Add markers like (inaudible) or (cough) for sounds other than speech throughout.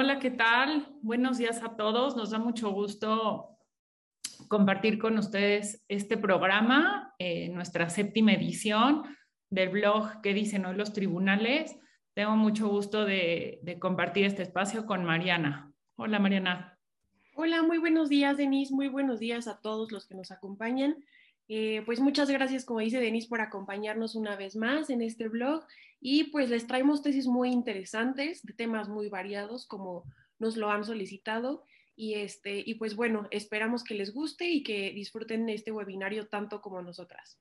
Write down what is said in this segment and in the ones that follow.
Hola, ¿qué tal? Buenos días a todos. Nos da mucho gusto compartir con ustedes este programa, eh, nuestra séptima edición del blog que dicen hoy los tribunales. Tengo mucho gusto de, de compartir este espacio con Mariana. Hola, Mariana. Hola, muy buenos días, Denise. Muy buenos días a todos los que nos acompañan. Eh, pues muchas gracias, como dice Denise, por acompañarnos una vez más en este blog y pues les traemos tesis muy interesantes de temas muy variados como nos lo han solicitado y este y pues bueno, esperamos que les guste y que disfruten este webinario tanto como nosotras.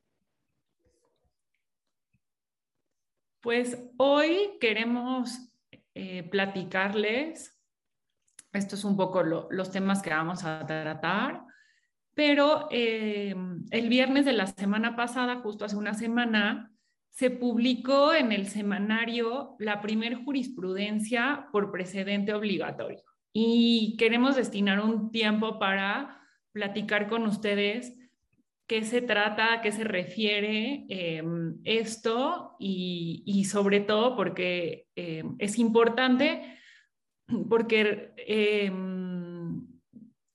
Pues hoy queremos eh, platicarles, esto es un poco los temas que vamos a tratar, pero eh, el viernes de la semana pasada, justo hace una semana, se publicó en el semanario la primer jurisprudencia por precedente obligatorio. Y queremos destinar un tiempo para platicar con ustedes qué se trata, a qué se refiere eh, esto y, sobre todo porque eh, es importante porque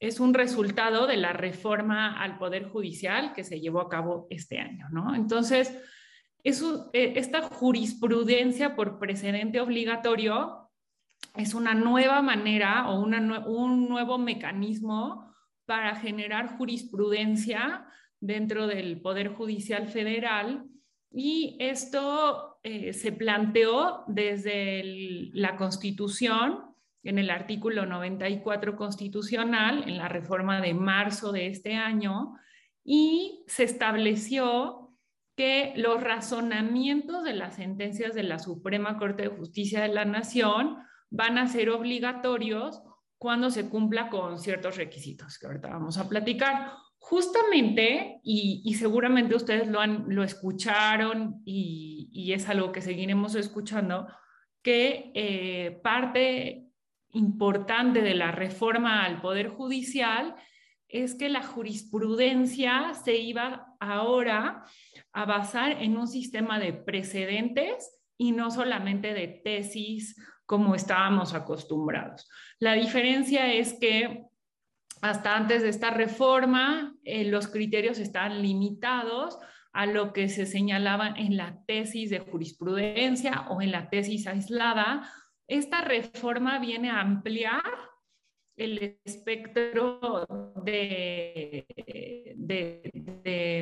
es un resultado de la reforma al Poder Judicial que se llevó a cabo este año, ¿no? Entonces, eh, esta jurisprudencia por precedente obligatorio es una nueva manera o un nuevo mecanismo para generar jurisprudencia dentro del Poder Judicial Federal y esto eh, se planteó desde la Constitución en el artículo 94 constitucional, en la reforma de marzo de este año, y se estableció que los razonamientos de las sentencias de la Suprema Corte de Justicia de la Nación van a ser obligatorios cuando se cumpla con ciertos requisitos que ahorita vamos a platicar. Justamente, y, seguramente ustedes lo, han, lo escucharon y, es algo que seguiremos escuchando, que eh, parte importante de la reforma al Poder Judicial es que la jurisprudencia se iba ahora a basar en un sistema de precedentes y no solamente de tesis como estábamos acostumbrados. La diferencia es que hasta antes de esta reforma eh, los criterios están limitados a lo que se señalaba en la tesis de jurisprudencia o en la tesis aislada esta reforma viene a ampliar el espectro de,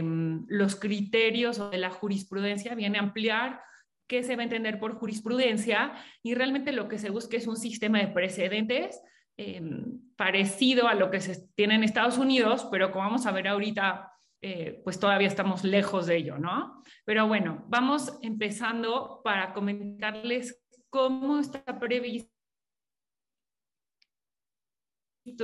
mm, los criterios o de la jurisprudencia, viene a ampliar qué se va a entender por jurisprudencia y realmente lo que se busca es un sistema de precedentes em, parecido a lo que se tiene en Estados Unidos, pero como vamos a ver ahorita, eh, pues todavía estamos lejos de ello, ¿no? Pero bueno, vamos empezando para comentarles cómo está previsto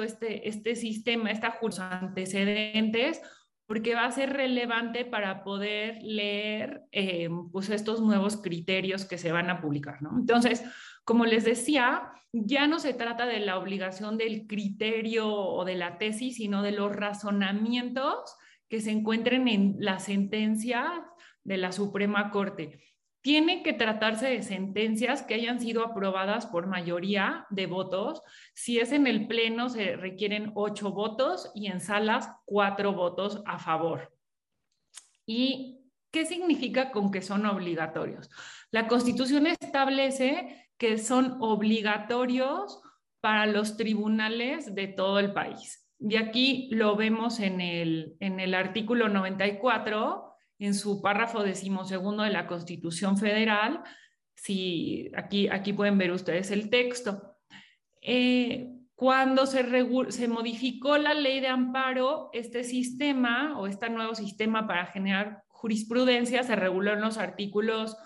este, este sistema, esta antecedentes, porque va a ser relevante para poder leer eh, pues estos nuevos criterios que se van a publicar. ¿no? Entonces, como les decía, ya no se trata de la obligación del criterio o de la tesis, sino de los razonamientos que se encuentren en la sentencia de la Suprema Corte tiene que tratarse de sentencias que hayan sido aprobadas por mayoría de votos. Si es en el Pleno, se requieren ocho votos y en salas cuatro votos a favor. ¿Y qué significa con que son obligatorios? La Constitución establece que son obligatorios para los tribunales de todo el país. Y aquí lo vemos en el, en el artículo 94 en su párrafo decimosegundo de la Constitución Federal. Si, aquí, aquí pueden ver ustedes el texto. Eh, cuando se, se modificó la ley de amparo, este sistema o este nuevo sistema para generar jurisprudencia se reguló en los artículos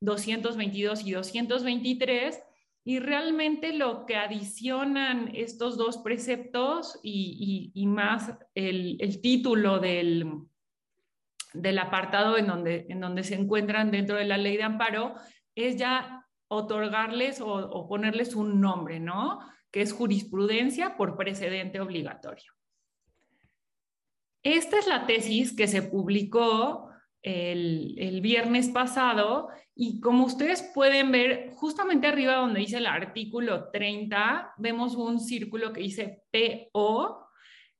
222 y 223 y realmente lo que adicionan estos dos preceptos y, más el título del, del apartado en donde, en donde se encuentran dentro de la ley de amparo es ya otorgarles o, ponerles un nombre, ¿no? Que es jurisprudencia por precedente obligatorio. Esta es la tesis que se publicó el, viernes pasado y como ustedes pueden ver, justamente arriba donde dice el artículo 30, vemos un círculo que dice PO.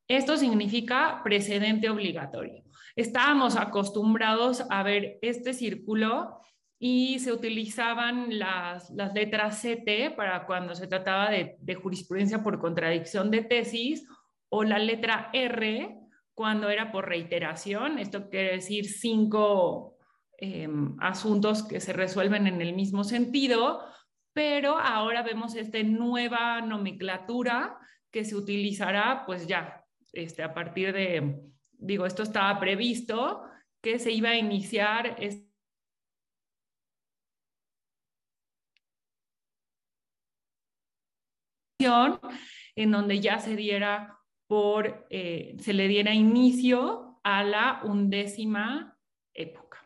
Esto significa precedente obligatorio. Estábamos acostumbrados a ver este círculo y se utilizaban las, letras CT para cuando se trataba de, de jurisprudencia por contradicción de tesis o la letra R cuando era por reiteración, esto quiere decir cinco em, asuntos que se resuelven en el mismo sentido, pero ahora vemos esta nueva nomenclatura que se utilizará pues ya este, a partir de, digo, esto estaba previsto, que se iba a iniciar en donde ya se diera por, eh, se le diera inicio a la undécima época.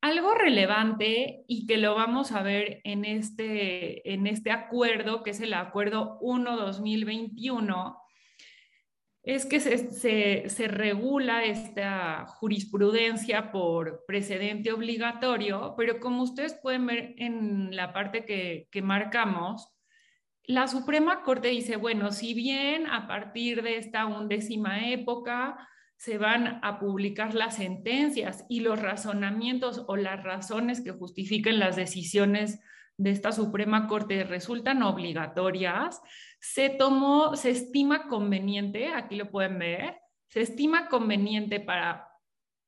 Algo relevante y que lo vamos a ver en este, en este acuerdo, que es el Acuerdo 1-2021, es que se, regula esta jurisprudencia por precedente obligatorio, pero como ustedes pueden ver en la parte que, que marcamos, la Suprema Corte dice, bueno, si bien a partir de esta undécima época se van a publicar las sentencias y los razonamientos o las razones que justifiquen las decisiones de esta Suprema Corte resultan obligatorias, se tomó, se estima conveniente, aquí lo pueden ver, se estima conveniente para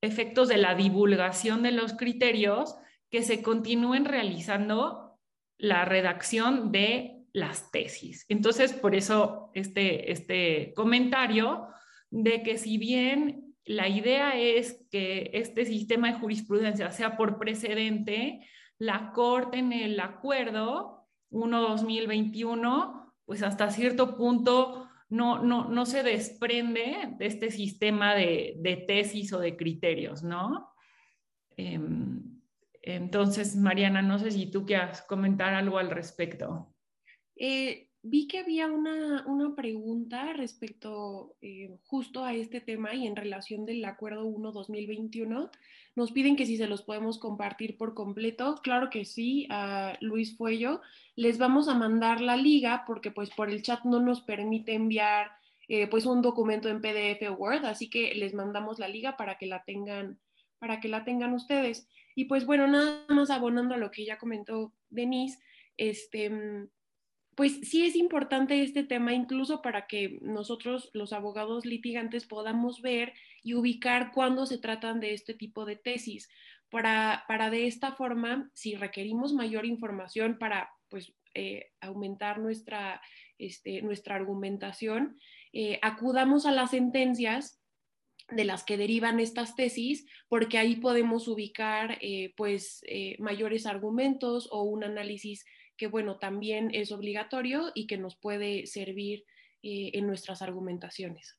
efectos de la divulgación de los criterios que se continúen realizando la redacción de las tesis. Entonces, por eso este, este comentario de que si bien la idea es que este sistema de jurisprudencia sea por precedente, la Corte en el acuerdo 1-2021, pues hasta cierto punto no, no, no, se desprende de este sistema de, de tesis o de criterios, ¿no? Em, entonces, Mariana, no sé si tú quieras comentar algo al respecto. Eh, vi que había una, una pregunta respecto eh, justo a este tema y en relación del Acuerdo 1-2021. Nos piden que si se los podemos compartir por completo. Claro que sí, a Luis Fuello. Les vamos a mandar la liga porque pues por el chat no nos permite enviar eh, pues un documento en PDF o Word, así que les mandamos la liga para que la tengan, para que la tengan ustedes. Y pues bueno, nada más abonando a lo que ya comentó Denise, este, mm, pues sí es importante este tema incluso para que nosotros los abogados litigantes podamos ver y ubicar cuándo se tratan de este tipo de tesis, para, para de esta forma, si requerimos mayor información para pues, eh, aumentar nuestra, este, nuestra argumentación, eh, acudamos a las sentencias de las que derivan estas tesis, porque ahí podemos ubicar eh, pues mayores argumentos o un análisis que bueno, también es obligatorio y que nos puede servir eh, en nuestras argumentaciones.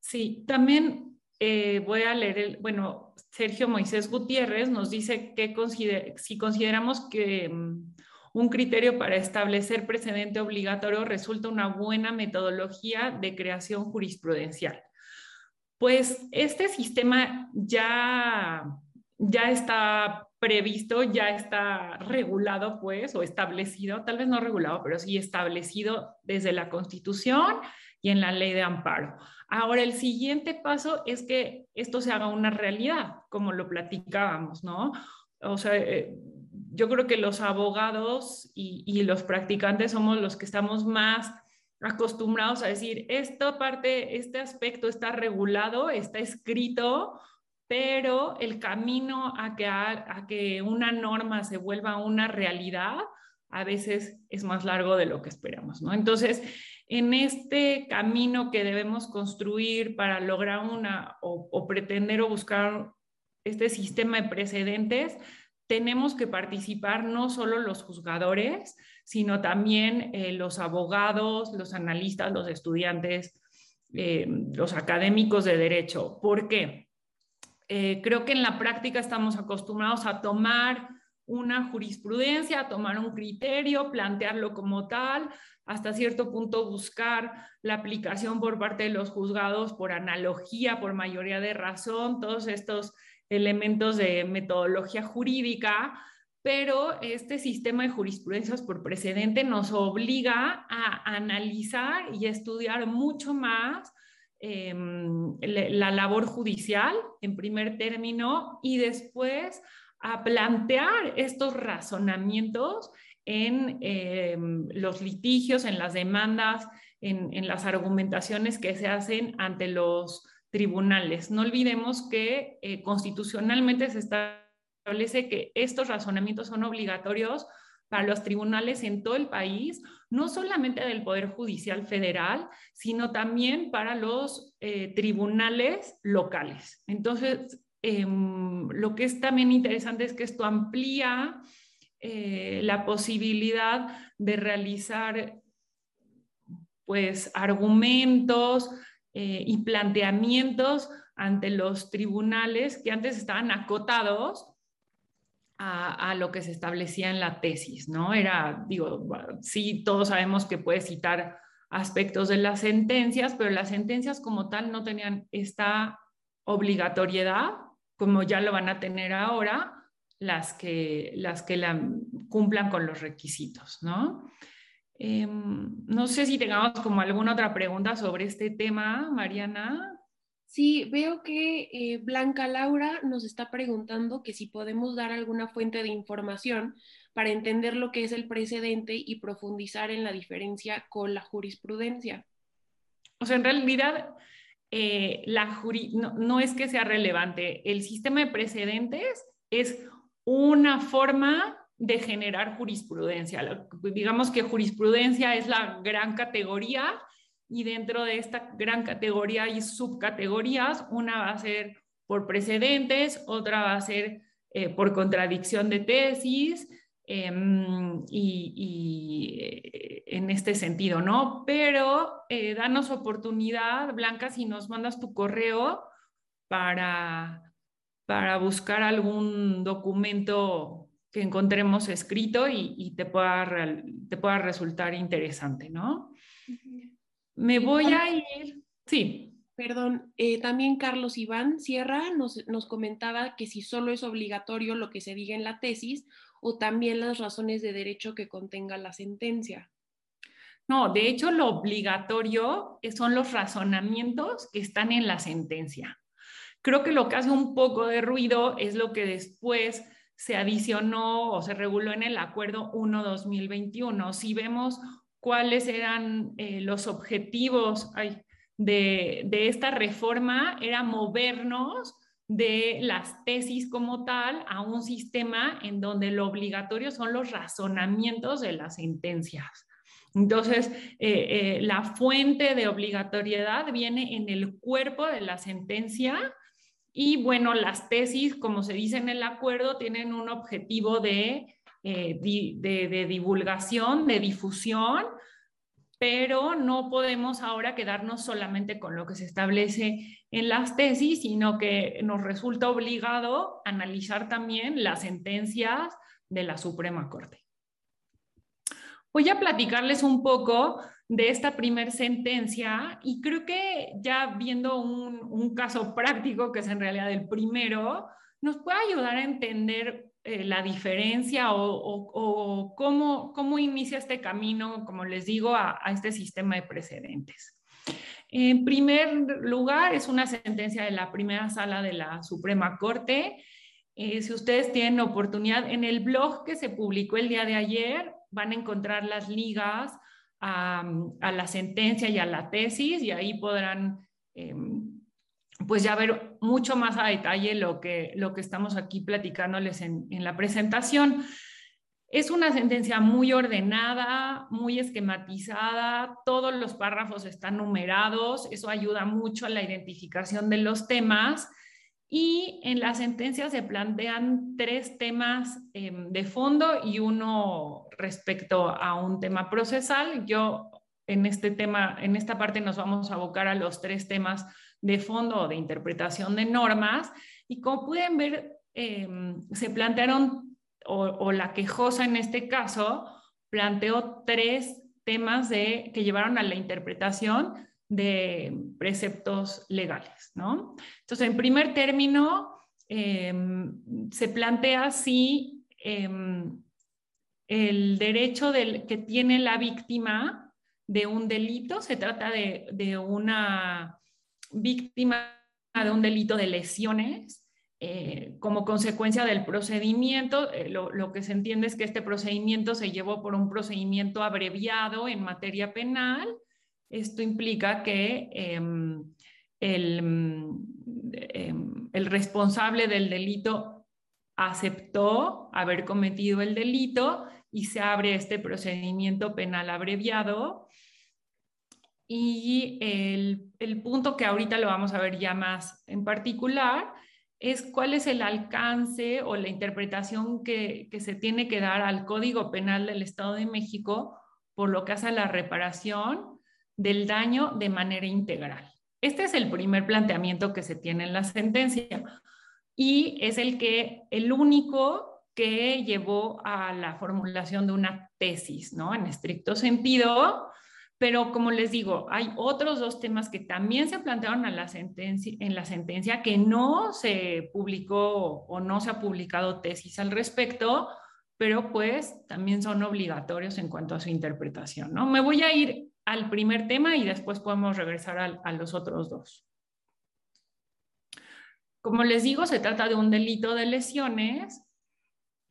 Sí, también eh, voy a leer, el, bueno, Sergio Moisés Gutiérrez nos dice que si consideramos que mm, un criterio para establecer precedente obligatorio resulta una buena metodología de creación jurisprudencial. Pues este sistema ya, ya está previsto, ya está regulado, pues, o establecido, tal vez no regulado, pero sí establecido desde la Constitución y en la ley de amparo. Ahora, el siguiente paso es que esto se haga una realidad, como lo platicábamos, ¿no? O sea, eh, yo creo que los abogados y, y los practicantes somos los que estamos más acostumbrados a decir, esta parte, este aspecto está regulado, está escrito, pero el camino a que, a, que una norma se vuelva una realidad a veces es más largo de lo que esperamos, ¿no? Entonces, en este camino que debemos construir para lograr una o, pretender o buscar este sistema de precedentes, tenemos que participar no solo los juzgadores, sino también eh, los abogados, los analistas, los estudiantes, eh, los académicos de derecho. ¿Por qué? Eh, creo que en la práctica estamos acostumbrados a tomar una jurisprudencia, tomar un criterio, plantearlo como tal, hasta cierto punto buscar la aplicación por parte de los juzgados por analogía, por mayoría de razón, todos estos elementos de metodología jurídica, pero este sistema de jurisprudencias por precedente nos obliga a analizar y estudiar mucho más em, la labor judicial en primer término y después a plantear estos razonamientos en em, los litigios, en las demandas, en, las argumentaciones que se hacen ante los tribunales. No olvidemos que eh, constitucionalmente se establece que estos razonamientos son obligatorios para los tribunales en todo el país, no solamente del Poder Judicial Federal, sino también para los eh, tribunales locales. Entonces, em, lo que es también interesante es que esto amplía eh, la posibilidad de realizar pues argumentos eh, y planteamientos ante los tribunales que antes estaban acotados a, lo que se establecía en la tesis, ¿no? Era, digo, sí, todos sabemos que puede citar aspectos de las sentencias, pero las sentencias como tal no tenían esta obligatoriedad, como ya lo van a tener ahora, las que, las que la, cumplan con los requisitos, ¿no? Em, no sé si tengamos como alguna otra pregunta sobre este tema, Mariana. Sí, veo que eh, Blanca Laura nos está preguntando que si podemos dar alguna fuente de información para entender lo que es el precedente y profundizar en la diferencia con la jurisprudencia. O sea, en realidad, eh, la no, no es que sea relevante. El sistema de precedentes es una forma de generar jurisprudencia. Digamos que jurisprudencia es la gran categoría y dentro de esta gran categoría hay subcategorías. Una va a ser por precedentes, otra va a ser eh, por contradicción de tesis em, y, eh, en este sentido, ¿no? Pero eh, danos oportunidad, Blanca, si nos mandas tu correo para para buscar algún documento que encontremos escrito y, te, pueda, te pueda resultar interesante, ¿no? Me voy a ir, sí. Perdón, eh, también Carlos Iván Sierra nos, nos, comentaba que si solo es obligatorio lo que se diga en la tesis o también las razones de derecho que contenga la sentencia. No, de hecho lo obligatorio son los razonamientos que están en la sentencia. Creo que lo que hace un poco de ruido es lo que después se adicionó o se reguló en el Acuerdo 1-2021. Si vemos cuáles eran eh, los objetivos de, esta reforma, era movernos de las tesis como tal a un sistema en donde lo obligatorio son los razonamientos de las sentencias. Entonces, eh, eh, la fuente de obligatoriedad viene en el cuerpo de la sentencia y bueno, las tesis, como se dice en el acuerdo, tienen un objetivo de, divulgación, de difusión, pero no podemos ahora quedarnos solamente con lo que se establece en las tesis, sino que nos resulta obligado analizar también las sentencias de la Suprema Corte. Voy a platicarles un poco de esta primer sentencia y creo que ya viendo un, caso práctico, que es en realidad el primero, nos puede ayudar a entender eh, la diferencia o, cómo, cómo, inicia este camino, como les digo, a, este sistema de precedentes. En primer lugar, es una sentencia de la primera sala de la Suprema Corte. Eh, si ustedes tienen oportunidad, en el blog que se publicó el día de ayer van a encontrar las ligas a, la sentencia y a la tesis y ahí podrán em, pues ya ver mucho más a detalle lo que, lo que estamos aquí platicándoles en, en la presentación. Es una sentencia muy ordenada, muy esquematizada, todos los párrafos están numerados, eso ayuda mucho a la identificación de los temas y en la sentencia se plantean tres temas em, de fondo y uno respecto a un tema procesal. Yo en este tema, en esta parte nos vamos a abocar a los tres temas de fondo de interpretación de normas. Y como pueden ver, em, se plantearon o, la quejosa en este caso planteó tres temas de, que llevaron a la interpretación de preceptos legales, ¿no? Entonces, en primer término, em, se plantea si em, el derecho del, que tiene la víctima de un delito, se trata de, de una víctima de un delito de lesiones, eh, como consecuencia del procedimiento, eh, lo, que se entiende es que este procedimiento se llevó por un procedimiento abreviado en materia penal. Esto implica que em, el, em, el responsable del delito aceptó haber cometido el delito y se abre este procedimiento penal abreviado. Y el, el punto que ahorita lo vamos a ver ya más en particular es cuál es el alcance o la interpretación que, se tiene que dar al Código Penal del Estado de México por lo que hace a la reparación del daño de manera integral. Este es el primer planteamiento que se tiene en la sentencia y es el que el único que llevó a la formulación de una tesis, ¿no? En estricto sentido, pero como les digo, hay otros dos temas que también se plantearon en la sentencia que no se publicó o no se ha publicado tesis al respecto, pero pues también son obligatorios en cuanto a su interpretación. ¿no? Me voy a ir al primer tema y después podemos regresar a, a los otros dos. Como les digo, se trata de un delito de lesiones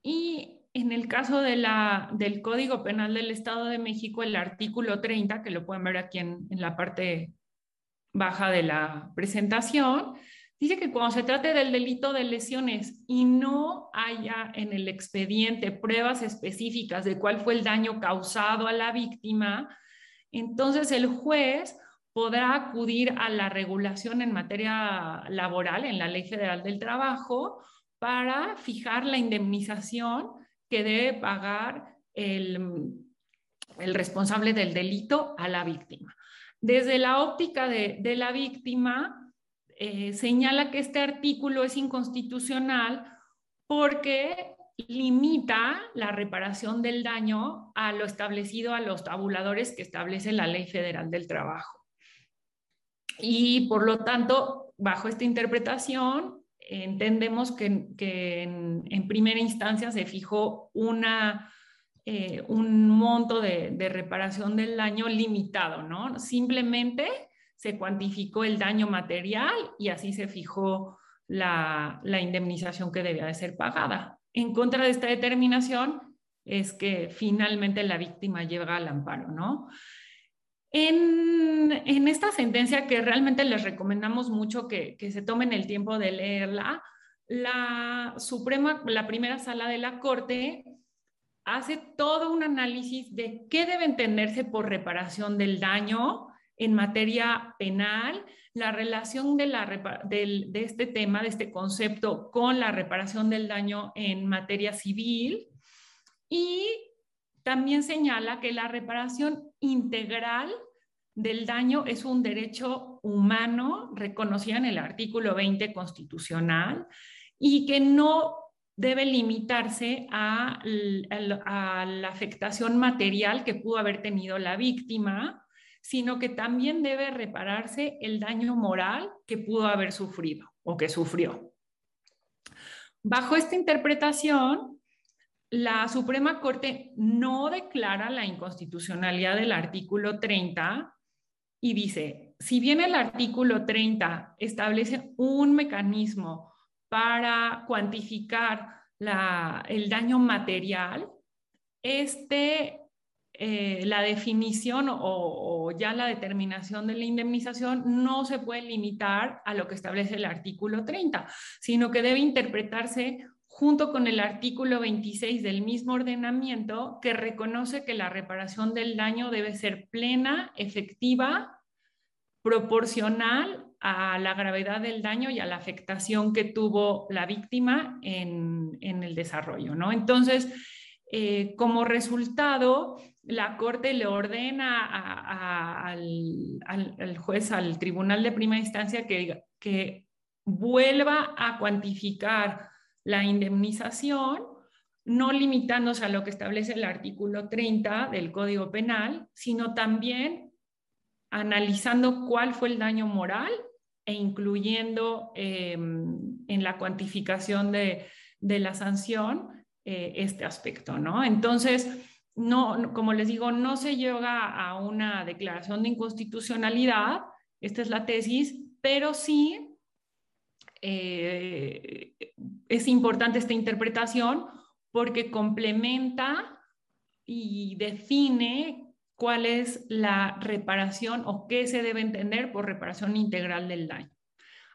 y en el caso del Código Penal del Estado de México, el artículo 30, que lo pueden ver aquí en la parte baja de la presentación, dice que cuando se trate del delito de lesiones y no haya en el expediente pruebas específicas de cuál fue el daño causado a la víctima, entonces el juez podrá acudir a la regulación en materia laboral, en la Ley Federal del Trabajo, para fijar la indemnización que debe pagar el, el responsable del delito a la víctima. Desde la óptica de, de la víctima, eh, señala que este artículo es inconstitucional porque limita la reparación del daño a lo establecido a los tabuladores que establece la Ley Federal del Trabajo. Y por lo tanto, bajo esta interpretación, entendemos que, en, primera instancia se fijó una, eh, un monto de, reparación del daño limitado, ¿no? Simplemente se cuantificó el daño material y así se fijó la, la indemnización que debía de ser pagada. En contra de esta determinación es que finalmente la víctima llega al amparo, ¿no? En, esta sentencia, que realmente les recomendamos mucho que, se tomen el tiempo de leerla, la Suprema, la primera sala de la Corte, hace todo un análisis de qué debe entenderse por reparación del daño en materia penal, la relación de, la, de este tema, de este concepto, con la reparación del daño en materia civil y también señala que la reparación integral del daño es un derecho humano reconocido en el artículo 20 constitucional y que no debe limitarse a, la afectación material que pudo haber tenido la víctima, sino que también debe repararse el daño moral que pudo haber sufrido o que sufrió. Bajo esta interpretación, la Suprema Corte no declara la inconstitucionalidad del artículo 30 y dice, si bien el artículo 30 establece un mecanismo para cuantificar el daño material, este, eh, la definición o, o, ya la determinación de la indemnización no se puede limitar a lo que establece el artículo 30, sino que debe interpretarse junto con el artículo 26 del mismo ordenamiento que reconoce que la reparación del daño debe ser plena, efectiva, proporcional a la gravedad del daño y a la afectación que tuvo la víctima en, el desarrollo. ¿no? Entonces, eh, como resultado, la Corte le ordena al, juez, al tribunal de primera instancia, que, que vuelva a cuantificar la indemnización no limitándose a lo que establece el artículo 30 del Código Penal, sino también analizando cuál fue el daño moral e incluyendo em, en la cuantificación de, la sanción eh, este aspecto, ¿no? Entonces, no, como les digo, no se llega a una declaración de inconstitucionalidad, esta es la tesis, pero sí eh, es importante esta interpretación porque complementa y define cuál es la reparación o qué se debe entender por reparación integral del daño.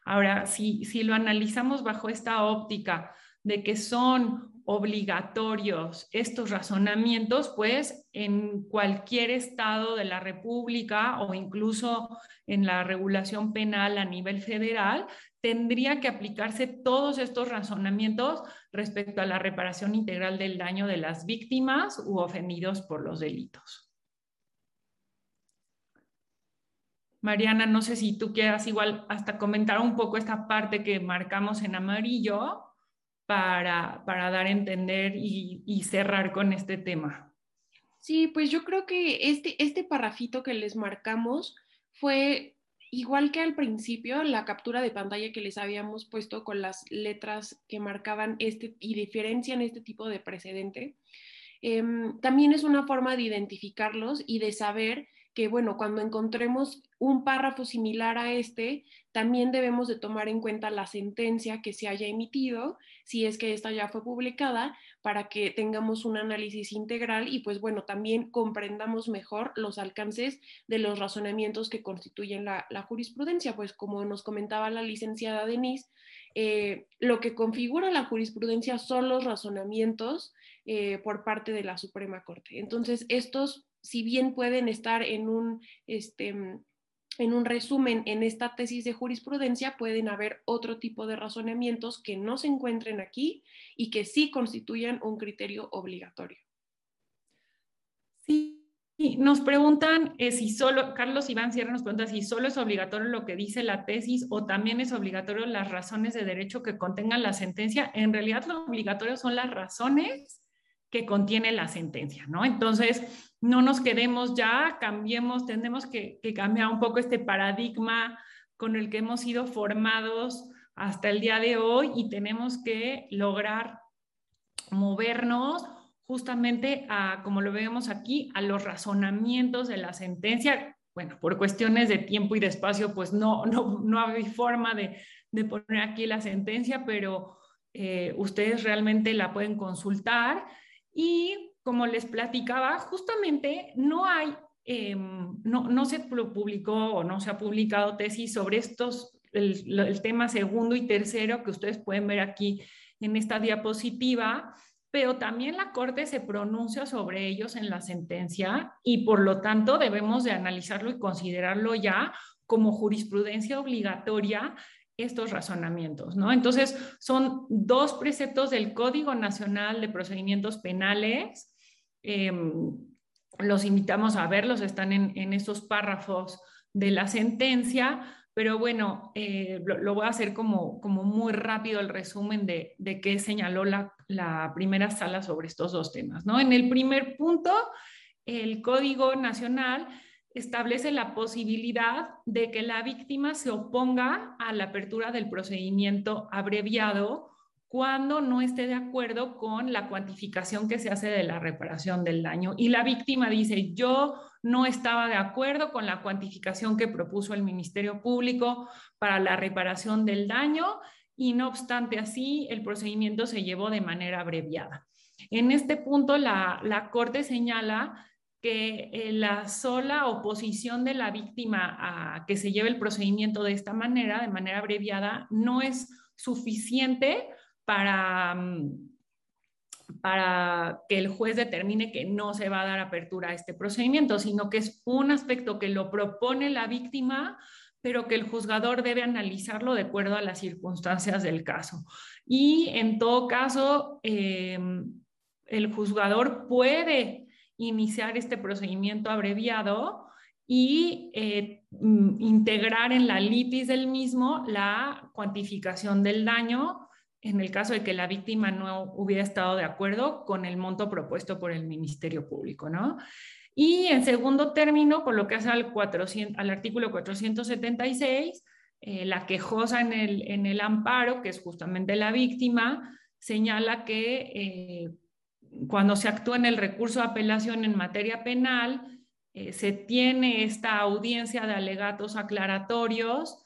Ahora, si, si lo analizamos bajo esta óptica de que son obligatorios estos razonamientos, pues en cualquier estado de la República o incluso en la regulación penal a nivel federal, tendría que aplicarse todos estos razonamientos respecto a la reparación integral del daño de las víctimas u ofendidos por los delitos. Mariana, no sé si tú quieras igual hasta comentar un poco esta parte que marcamos en amarillo para, dar a entender y, cerrar con este tema. Sí, pues yo creo que este, este parrafito que les marcamos fue igual que al principio, la captura de pantalla que les habíamos puesto con las letras que marcaban este y diferencian este tipo de precedente, em, también es una forma de identificarlos y de saber que, bueno, cuando encontremos un párrafo similar a este, también debemos de tomar en cuenta la sentencia que se haya emitido, si es que esta ya fue publicada, para que tengamos un análisis integral y pues bueno, también comprendamos mejor los alcances de los razonamientos que constituyen la, jurisprudencia, pues como nos comentaba la licenciada Denise, eh, lo que configura la jurisprudencia son los razonamientos eh, por parte de la Suprema Corte. Entonces, estos, si bien pueden estar en un, este, en un resumen, en esta tesis de jurisprudencia pueden haber otro tipo de razonamientos que no se encuentren aquí y que sí constituyan un criterio obligatorio. Sí, nos preguntan eh, si solo, Carlos Iván Sierra nos pregunta si solo es obligatorio lo que dice la tesis o también es obligatorio las razones de derecho que contengan la sentencia. En realidad lo obligatorio son las razones que contiene la sentencia, ¿no? Entonces, no nos quedemos ya, cambiemos, tenemos que, cambiar un poco este paradigma con el que hemos sido formados hasta el día de hoy y tenemos que lograr movernos justamente a, como lo vemos aquí, a los razonamientos de la sentencia. Bueno, por cuestiones de tiempo y de espacio, pues no, no, no hay forma de, poner aquí la sentencia, pero eh, ustedes realmente la pueden consultar y como les platicaba, justamente no hay, em, no, no, se publicó o no se ha publicado tesis sobre estos, el, tema segundo y tercero que ustedes pueden ver aquí en esta diapositiva, pero también la Corte se pronuncia sobre ellos en la sentencia y por lo tanto debemos de analizarlo y considerarlo ya como jurisprudencia obligatoria estos razonamientos, ¿no? Entonces, son dos preceptos del Código Nacional de Procedimientos Penales. Em, los invitamos a verlos, están en, estos párrafos de la sentencia, pero bueno, eh, lo, voy a hacer como, como muy rápido el resumen de, de qué señaló la, la primera sala sobre estos dos temas, ¿no? En el primer punto, el Código Nacional establece la posibilidad de que la víctima se oponga a la apertura del procedimiento abreviado cuando no esté de acuerdo con la cuantificación que se hace de la reparación del daño. Y la víctima dice, yo no estaba de acuerdo con la cuantificación que propuso el Ministerio Público para la reparación del daño y no obstante así, el procedimiento se llevó de manera abreviada. En este punto, la, la Corte señala que eh, la sola oposición de la víctima a que se lleve el procedimiento de esta manera, de manera abreviada, no es suficiente para, mm, para que el juez determine que no se va a dar apertura a este procedimiento, sino que es un aspecto que lo propone la víctima, pero que el juzgador debe analizarlo de acuerdo a las circunstancias del caso. Y en todo caso, em, el juzgador puede iniciar este procedimiento abreviado y eh, mm, integrar en la litis del mismo la cuantificación del daño en el caso de que la víctima no hubiera estado de acuerdo con el monto propuesto por el Ministerio Público, ¿no? Y en segundo término, por lo que hace al, 400, al artículo 476, eh, la quejosa en el, en el, amparo, que es justamente la víctima, señala que eh, cuando se actúa en el recurso de apelación en materia penal, eh, se tiene esta audiencia de alegatos aclaratorios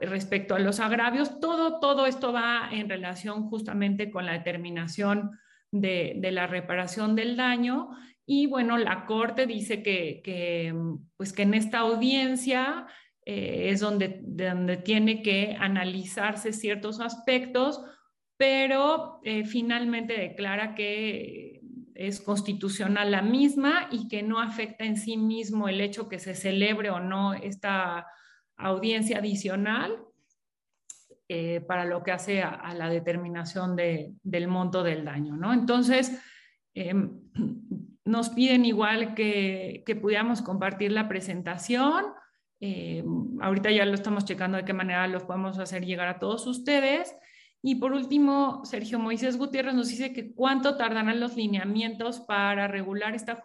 respecto a los agravios. Todo, todo esto va en relación justamente con la determinación de, la reparación del daño. Y bueno, la Corte dice que, que, pues que en esta audiencia eh, es donde, donde tiene que analizarse ciertos aspectos, pero eh, finalmente declara que es constitucional la misma y que no afecta en sí mismo el hecho que se celebre o no esta audiencia adicional eh, para lo que hace a, la determinación del monto del daño. ¿no? Entonces, em, (clears throat) nos piden igual que, que pudiéramos compartir la presentación. Eh, ahorita ya lo estamos checando de qué manera los podemos hacer llegar a todos ustedes. Y por último, Sergio Moisés Gutiérrez nos dice que cuánto tardarán los lineamientos para regular esta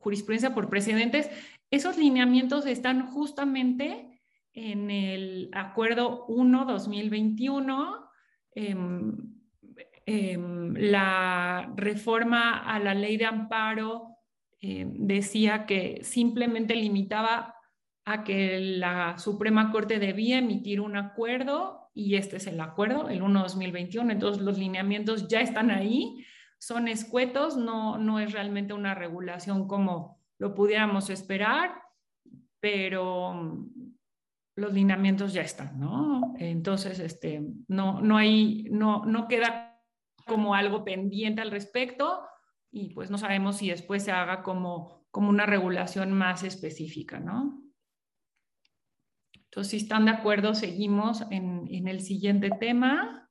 jurisprudencia por precedentes. Esos lineamientos están justamente en el Acuerdo 1-2021. Em, em, la reforma a la ley de amparo em, decía que simplemente limitaba a que la Suprema Corte debía emitir un acuerdo y este es el acuerdo, el 1-2021. Entonces los lineamientos ya están ahí, son escuetos, no, no es realmente una regulación como lo pudiéramos esperar, pero mm, los lineamientos ya están, ¿no? Entonces, este, no, no, hay, no, no queda como algo pendiente al respecto y pues no sabemos si después se haga como, como una regulación más específica, ¿no? Entonces, si están de acuerdo, seguimos en, el siguiente tema.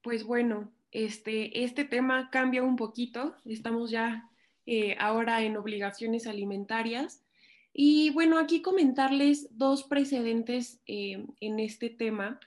Pues bueno, este, este tema cambia un poquito. Estamos ya eh, ahora en obligaciones alimentarias. Y bueno, aquí comentarles dos precedentes eh, en este tema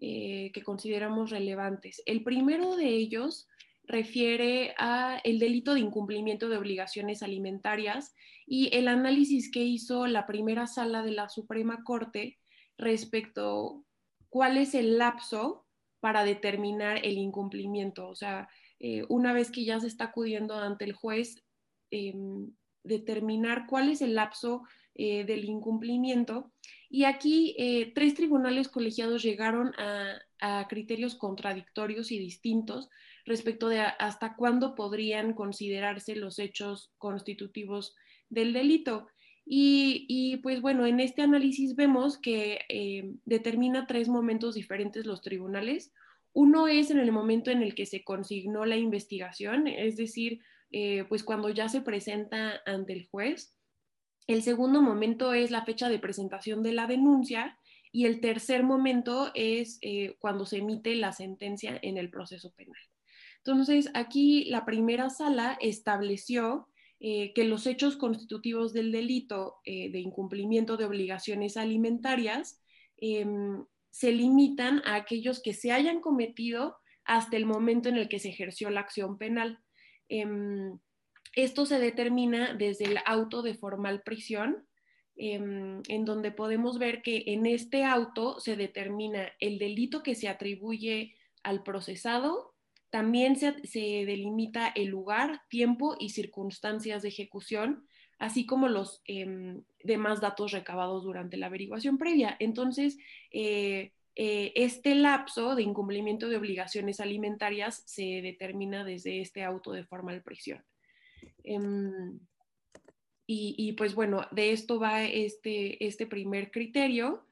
eh, que consideramos relevantes. El primero de ellos refiere a el delito de incumplimiento de obligaciones alimentarias y el análisis que hizo la primera sala de la Suprema Corte respecto cuál es el lapso para determinar el incumplimiento. O sea, eh, una vez que ya se está acudiendo ante el juez, em, determinar cuál es el lapso eh, del incumplimiento. Y aquí eh, tres tribunales colegiados llegaron a, criterios contradictorios y distintos respecto de hasta cuándo podrían considerarse los hechos constitutivos del delito. Y, pues bueno, en este análisis vemos que eh, determina tres momentos diferentes los tribunales. Uno es en el momento en el que se consignó la investigación, es decir, eh, pues cuando ya se presenta ante el juez. El segundo momento es la fecha de presentación de la denuncia y el tercer momento es eh, cuando se emite la sentencia en el proceso penal. Entonces, aquí la primera sala estableció eh, que los hechos constitutivos del delito eh, de incumplimiento de obligaciones alimentarias em, se limitan a aquellos que se hayan cometido hasta el momento en el que se ejerció la acción penal. Em, esto se determina desde el auto de formal prisión, em, en donde podemos ver que en este auto se determina el delito que se atribuye al procesado, también se, delimita el lugar, tiempo y circunstancias de ejecución, así como los em, demás datos recabados durante la averiguación previa. Entonces, eh, eh, este lapso de incumplimiento de obligaciones alimentarias se determina desde este auto de formal prisión. Em, y, pues bueno, de esto va este, este primer criterio.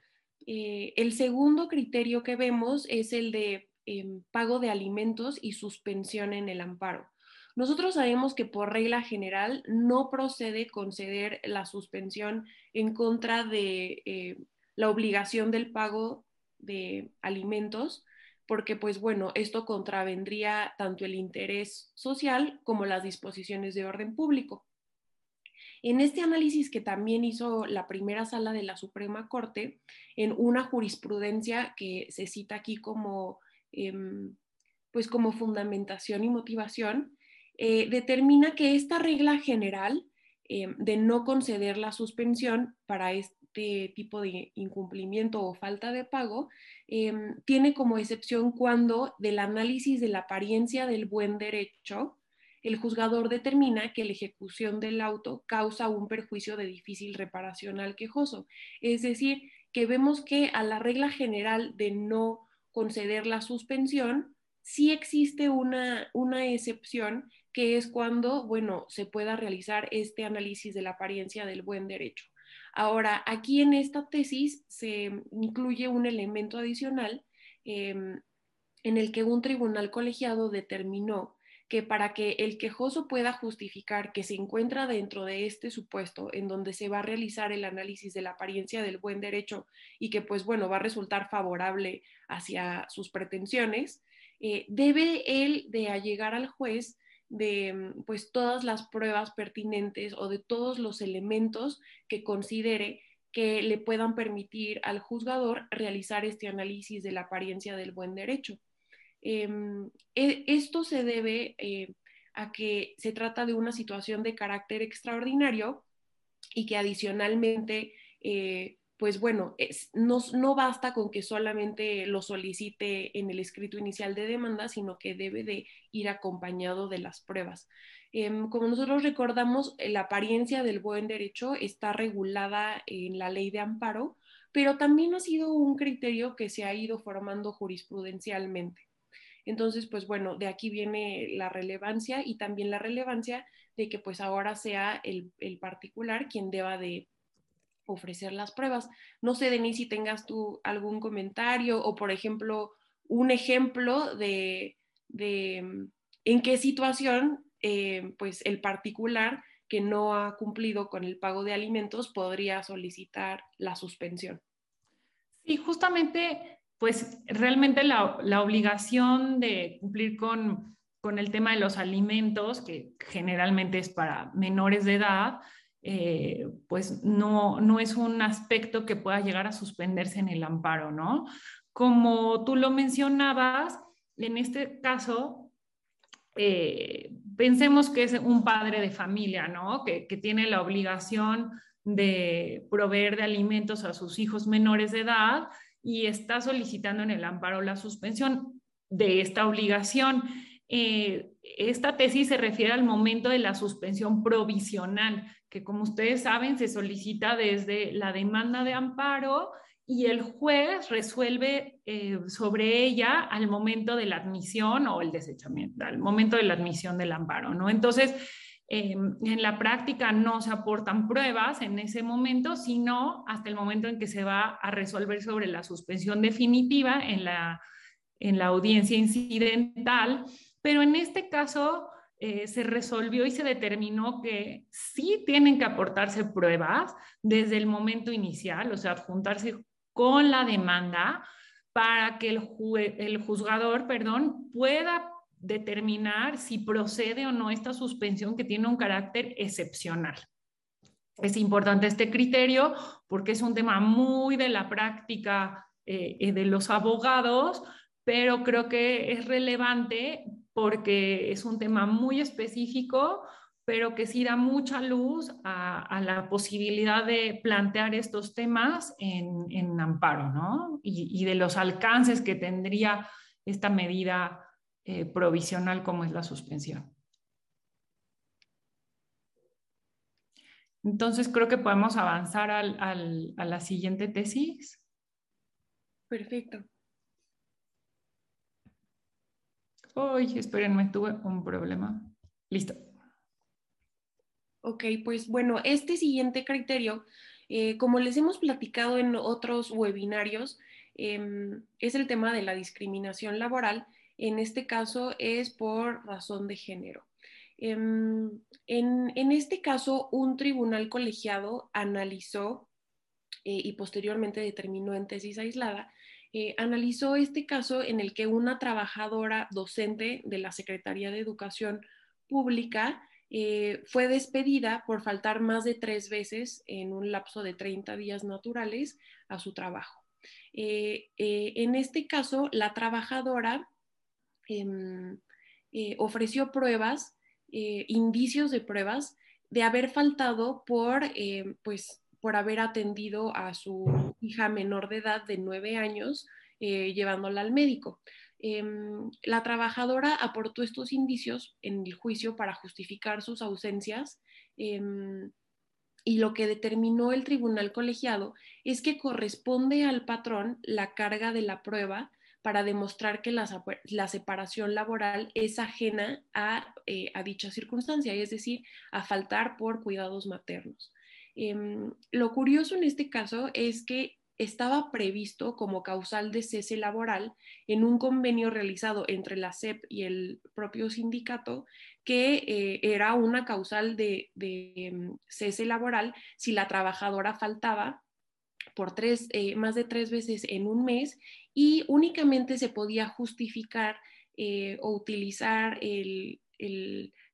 Eh, el segundo criterio que vemos es el de em, pago de alimentos y suspensión en el amparo. Nosotros sabemos que por regla general no procede conceder la suspensión en contra de eh, la obligación del pago de alimentos porque pues bueno, esto contravendría tanto el interés social como las disposiciones de orden público. En este análisis que también hizo la primera sala de la Suprema Corte, en una jurisprudencia que se cita aquí como, em, pues como fundamentación y motivación, eh, determina que esta regla general em, de no conceder la suspensión para este tipo de incumplimiento o falta de pago em, tiene como excepción cuando del análisis de la apariencia del buen derecho el juzgador determina que la ejecución del auto causa un perjuicio de difícil reparación al quejoso. Es decir, que vemos que a la regla general de no conceder la suspensión, sí existe una, una excepción que es cuando, bueno, se pueda realizar este análisis de la apariencia del buen derecho. Ahora, aquí en esta tesis se incluye un elemento adicional em, en el que un tribunal colegiado determinó que para que el quejoso pueda justificar que se encuentra dentro de este supuesto en donde se va a realizar el análisis de la apariencia del buen derecho y que pues bueno va a resultar favorable hacia sus pretensiones, eh, debe él de allegar al juez de mm, pues todas las pruebas pertinentes o de todos los elementos que considere que le puedan permitir al juzgador realizar este análisis de la apariencia del buen derecho. Em, e, esto se debe eh, a que se trata de una situación de carácter extraordinario y que adicionalmente, eh, pues bueno, no, basta con que solamente lo solicite en el escrito inicial de demanda, sino que debe de ir acompañado de las pruebas. Em, como nosotros recordamos, la apariencia del buen derecho está regulada en la ley de amparo, pero también ha sido un criterio que se ha ido formando jurisprudencialmente. Entonces, pues bueno, de aquí viene la relevancia y también la relevancia de que pues ahora sea el, particular quien deba de ofrecer las pruebas. No sé, Denise, si tengas tú algún comentario o, por ejemplo, un ejemplo de, mm, en qué situación eh, pues el particular que no ha cumplido con el pago de alimentos podría solicitar la suspensión. Sí, justamente pues realmente la, obligación de cumplir con, el tema de los alimentos, que generalmente es para menores de edad, eh, pues no, no es un aspecto que pueda llegar a suspenderse en el amparo, ¿no? Como tú lo mencionabas, en este caso, eh, pensemos que es un padre de familia, ¿no? Que, que, tiene la obligación de proveer de alimentos a sus hijos menores de edad y está solicitando en el amparo la suspensión de esta obligación. Eh, esta tesis se refiere al momento de la suspensión provisional, que como ustedes saben se solicita desde la demanda de amparo y el juez resuelve eh, sobre ella al momento de la admisión o el desechamiento, al momento de la admisión del amparo, ¿no? Entonces, Em, en la práctica no se aportan pruebas en ese momento, sino hasta el momento en que se va a resolver sobre la suspensión definitiva en la, en la audiencia incidental. Pero en este caso eh, se resolvió y se determinó que sí tienen que aportarse pruebas desde el momento inicial, o sea, adjuntarse con la demanda para que el, el juzgador, perdón, pueda determinar si procede o no esta suspensión que tiene un carácter excepcional. Es importante este criterio porque es un tema muy de la práctica eh, de los abogados, pero creo que es relevante porque es un tema muy específico, pero que sí da mucha luz a, la posibilidad de plantear estos temas en, amparo, ¿no? Y, y, de los alcances que tendría esta medida eh, provisional como es la suspensión. Entonces creo que podemos avanzar al, a la siguiente tesis. Perfecto. Uy, espérenme, tuve un problema. Listo. Ok, pues bueno, este siguiente criterio, eh, como les hemos platicado en otros webinarios, em, es el tema de la discriminación laboral en este caso es por razón de género. Em, en, este caso, un tribunal colegiado analizó eh, y posteriormente determinó en tesis aislada, eh, analizó este caso en el que una trabajadora docente de la Secretaría de Educación Pública eh, fue despedida por faltar más de tres veces en un lapso de 30 días naturales a su trabajo. Eh, eh, en este caso, la trabajadora em, ofreció pruebas, indicios de pruebas de haber faltado por, pues, por haber atendido a su hija menor de edad de nueve años, llevándola al médico. Em, la trabajadora aportó estos indicios en el juicio para justificar sus ausencias em, y lo que determinó el tribunal colegiado es que corresponde al patrón la carga de la prueba para demostrar que la, separación laboral es ajena a, eh, a, dicha circunstancia, es decir, a faltar por cuidados maternos. Em, lo curioso en este caso es que estaba previsto como causal de cese laboral en un convenio realizado entre la SEP y el propio sindicato que eh, era una causal de, mm, cese laboral si la trabajadora faltaba por tres, eh, más de tres veces en un mes y únicamente se podía justificar eh, o utilizar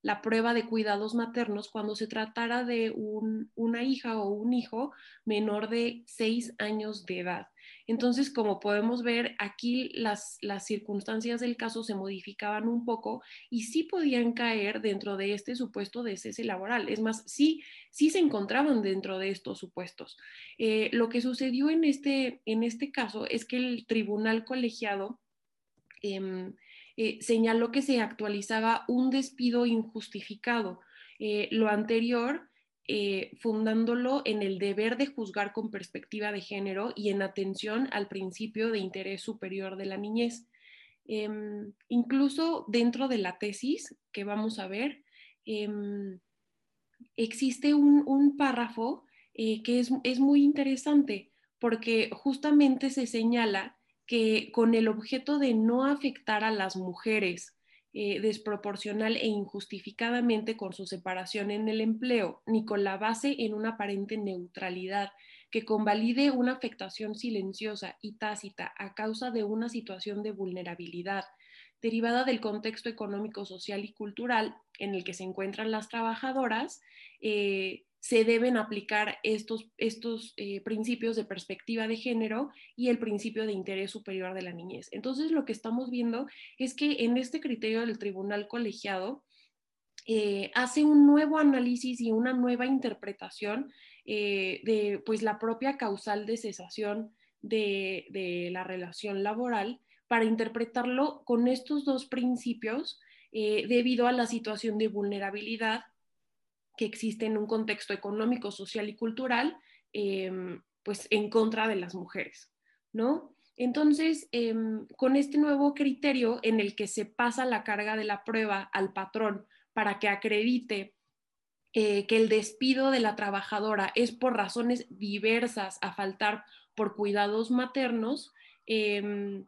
la prueba de cuidados maternos cuando se tratara de una hija o un hijo menor de seis años de edad. Entonces, como podemos ver, aquí las, circunstancias del caso se modificaban un poco y sí podían caer dentro de este supuesto de cese laboral. Es más, sí, sí se encontraban dentro de estos supuestos. Eh, lo que sucedió en este, en este caso es que el tribunal colegiado em, eh, señaló que se actualizaba un despido injustificado. Eh, lo anterior, eh, fundándolo en el deber de juzgar con perspectiva de género y en atención al principio de interés superior de la niñez. Em, incluso dentro de la tesis que vamos a ver, em, existe un, párrafo que es, es muy interesante porque justamente se señala que con el objeto de no afectar a las mujeres eh, desproporcional e injustificadamente con su separación en el empleo, ni con la base en una aparente neutralidad que convalide una afectación silenciosa y tácita a causa de una situación de vulnerabilidad derivada del contexto económico, social y cultural en el que se encuentran las trabajadoras, eh, se deben aplicar estos, estos eh, principios de perspectiva de género y el principio de interés superior de la niñez. Entonces, lo que estamos viendo es que en este criterio del tribunal colegiado eh, hace un nuevo análisis y una nueva interpretación eh, de pues, la propia causal de cesación de, de, la relación laboral para interpretarlo con estos dos principios debido a la situación de vulnerabilidad que existe en un contexto económico, social y cultural, em, pues en contra de las mujeres, ¿no? Entonces, em, con este nuevo criterio en el que se pasa la carga de la prueba al patrón para que acredite eh, que el despido de la trabajadora es por razones diversas a faltar por cuidados maternos, em,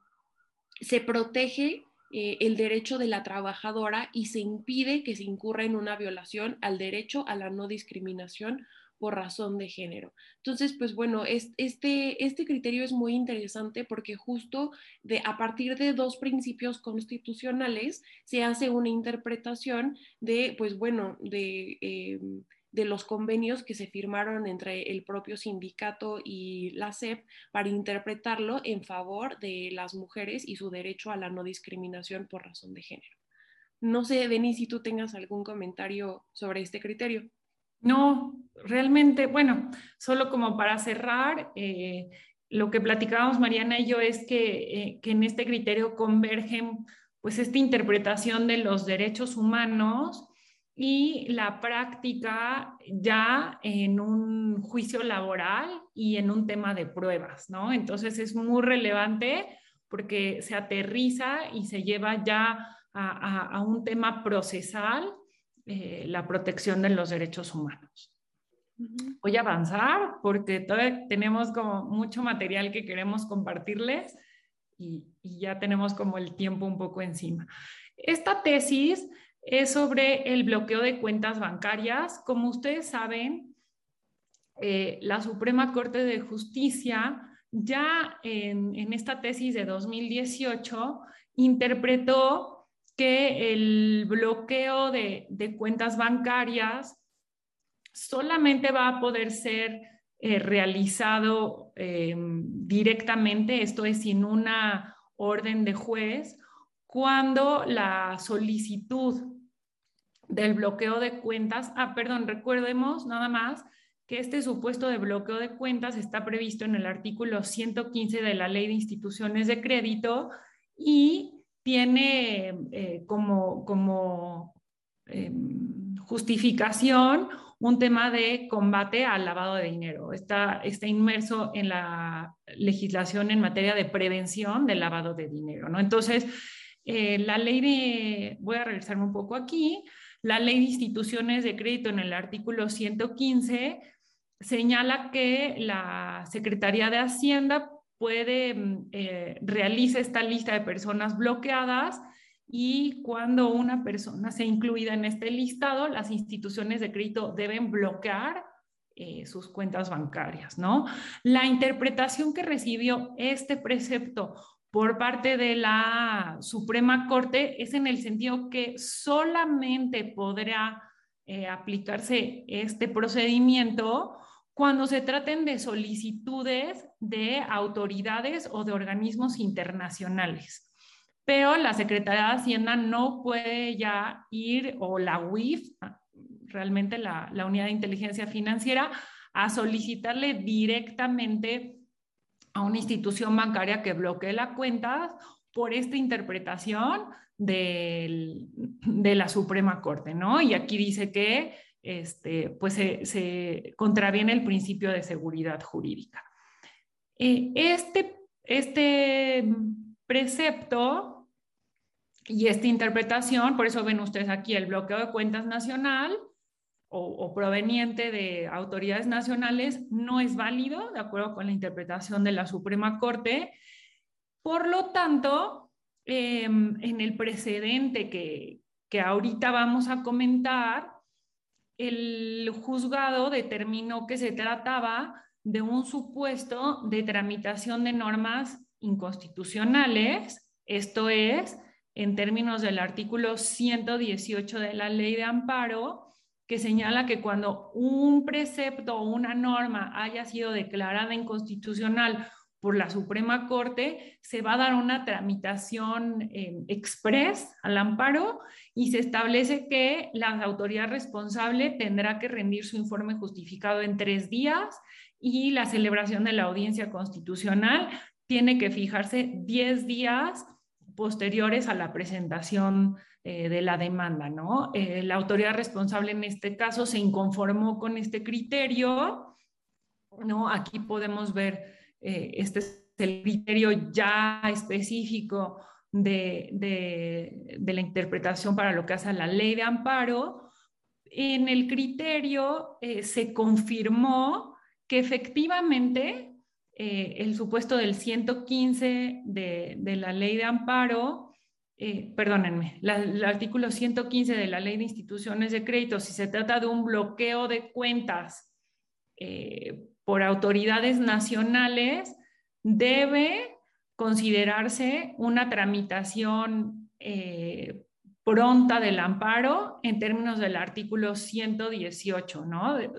se protege eh, el derecho de la trabajadora y se impide que se incurra en una violación al derecho a la no discriminación por razón de género. Entonces, pues bueno, este, este criterio es muy interesante porque justo de, a partir de dos principios constitucionales se hace una interpretación de, pues bueno, de... Em, de los convenios que se firmaron entre el propio sindicato y la SEP para interpretarlo en favor de las mujeres y su derecho a la no discriminación por razón de género. No sé, Denis, si tú tengas algún comentario sobre este criterio. No, realmente, bueno, solo como para cerrar, eh, lo que platicábamos Mariana y yo es que, eh, que en este criterio convergen pues esta interpretación de los derechos humanos y la práctica ya en un juicio laboral y en un tema de pruebas, ¿no? Entonces es muy relevante porque se aterriza y se lleva ya a, un tema procesal eh, la protección de los derechos humanos. Voy a avanzar porque todavía tenemos como mucho material que queremos compartirles y, y ya tenemos como el tiempo un poco encima. Esta tesis es sobre el bloqueo de cuentas bancarias. Como ustedes saben, eh, la Suprema Corte de Justicia ya en, esta tesis de 2018 interpretó que el bloqueo de, cuentas bancarias solamente va a poder ser eh, realizado em, directamente, esto es sin una orden de juez, cuando la solicitud del bloqueo de cuentas, ah, perdón, recordemos nada más que este supuesto de bloqueo de cuentas está previsto en el artículo 115 de la Ley de Instituciones de Crédito y tiene eh, como, como em, justificación un tema de combate al lavado de dinero. Está, está inmerso en la legislación en materia de prevención del lavado de dinero. ¿no? Entonces, eh, la ley de, voy a regresarme un poco aquí, la ley de instituciones de crédito en el artículo 115 señala que la Secretaría de Hacienda puede, mm, eh, realiza esta lista de personas bloqueadas y cuando una persona sea incluida en este listado, las instituciones de crédito deben bloquear eh, sus cuentas bancarias, ¿no? La interpretación que recibió este precepto por parte de la Suprema Corte es en el sentido que solamente podrá eh, aplicarse este procedimiento cuando se traten de solicitudes de autoridades o de organismos internacionales. Pero la Secretaría de Hacienda no puede ya ir, o la UIF, realmente la, la Unidad de Inteligencia Financiera, a solicitarle directamente a una institución bancaria que bloquee la cuenta por esta interpretación de la Suprema Corte, ¿no? Y aquí dice que este, pues se, contraviene el principio de seguridad jurídica. Eh, este, este precepto y esta interpretación, por eso ven ustedes aquí el bloqueo de cuentas nacional o, proveniente de autoridades nacionales, no es válido, de acuerdo con la interpretación de la Suprema Corte. Por lo tanto, em, en el precedente que, que ahorita vamos a comentar, el juzgado determinó que se trataba de un supuesto de tramitación de normas inconstitucionales, esto es, en términos del artículo 118 de la ley de amparo, que señala que cuando un precepto o una norma haya sido declarada inconstitucional por la Suprema Corte, se va a dar una tramitación eh, express al amparo y se establece que la autoridad responsable tendrá que rendir su informe justificado en tres días y la celebración de la audiencia constitucional tiene que fijarse diez días posteriores a la presentación eh, de la demanda, ¿no? Eh, la autoridad responsable en este caso se inconformó con este criterio, ¿no? Aquí podemos ver eh, este es el criterio ya específico de, la interpretación para lo que hace la ley de amparo. En el criterio se confirmó que efectivamente el supuesto del 115 de, la ley de amparo, perdónenme, el artículo 115 de la ley de instituciones de crédito, si se trata de un bloqueo de cuentas por autoridades nacionales debe considerarse una tramitación eh, pronta del amparo en términos del artículo 118 ¿no? del,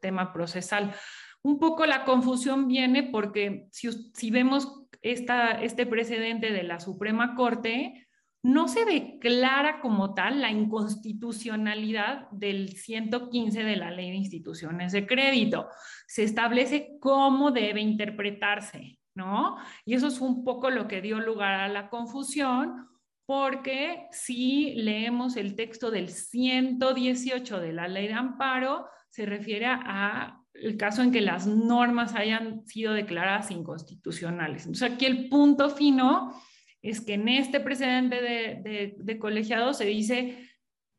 tema procesal. Un poco la confusión viene porque si, si vemos esta, este precedente de la Suprema Corte, no se declara como tal la inconstitucionalidad del 115 de la Ley de Instituciones de Crédito. Se establece cómo debe interpretarse, ¿no? Y eso es un poco lo que dio lugar a la confusión, porque si leemos el texto del 118 de la Ley de Amparo, se refiere a el caso en que las normas hayan sido declaradas inconstitucionales. Entonces aquí el punto fino es que en este precedente de, colegiado se dice,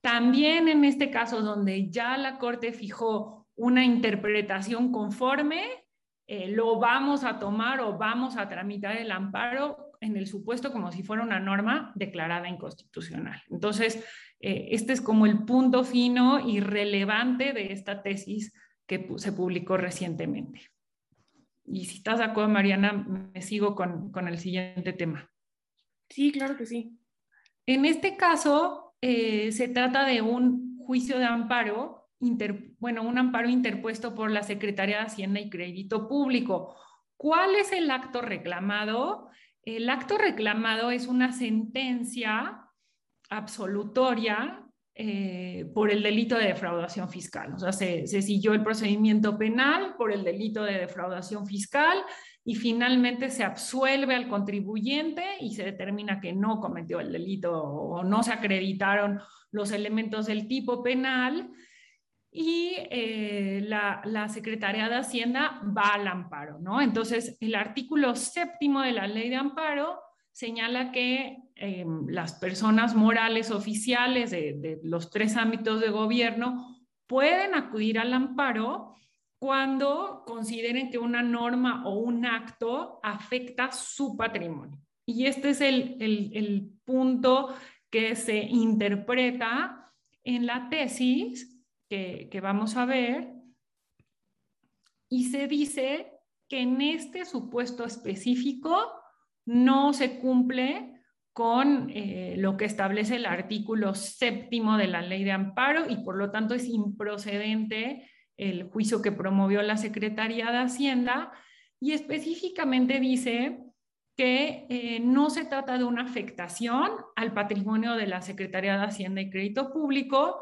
también en este caso donde ya la Corte fijó una interpretación conforme, eh, lo vamos a tomar o vamos a tramitar el amparo en el supuesto como si fuera una norma declarada inconstitucional. Entonces, eh, este es como el punto fino y relevante de esta tesis que se publicó recientemente. Y si estás de acuerdo, Mariana, me sigo con el siguiente tema. Sí, claro que sí. En este caso, eh, se trata de un juicio de amparo, bueno, un amparo interpuesto por la Secretaría de Hacienda y Crédito Público. ¿Cuál es el acto reclamado? El acto reclamado es una sentencia absolutoria eh, por el delito de defraudación fiscal. O sea, se, siguió el procedimiento penal por el delito de defraudación fiscal y finalmente se absuelve al contribuyente y se determina que no cometió el delito o no se acreditaron los elementos del tipo penal y eh, la, Secretaría de Hacienda va al amparo, ¿no? Entonces, el artículo séptimo de la ley de amparo señala que eh, las personas morales oficiales de, los tres ámbitos de gobierno pueden acudir al amparo cuando consideren que una norma o un acto afecta su patrimonio. Y este es el, el, el punto que se interpreta en la tesis que, vamos a ver, y se dice que en este supuesto específico no se cumple con eh, lo que establece el artículo séptimo de la ley de amparo y por lo tanto es improcedente el juicio que promovió la Secretaría de Hacienda y específicamente dice que eh, no se trata de una afectación al patrimonio de la Secretaría de Hacienda y Crédito Público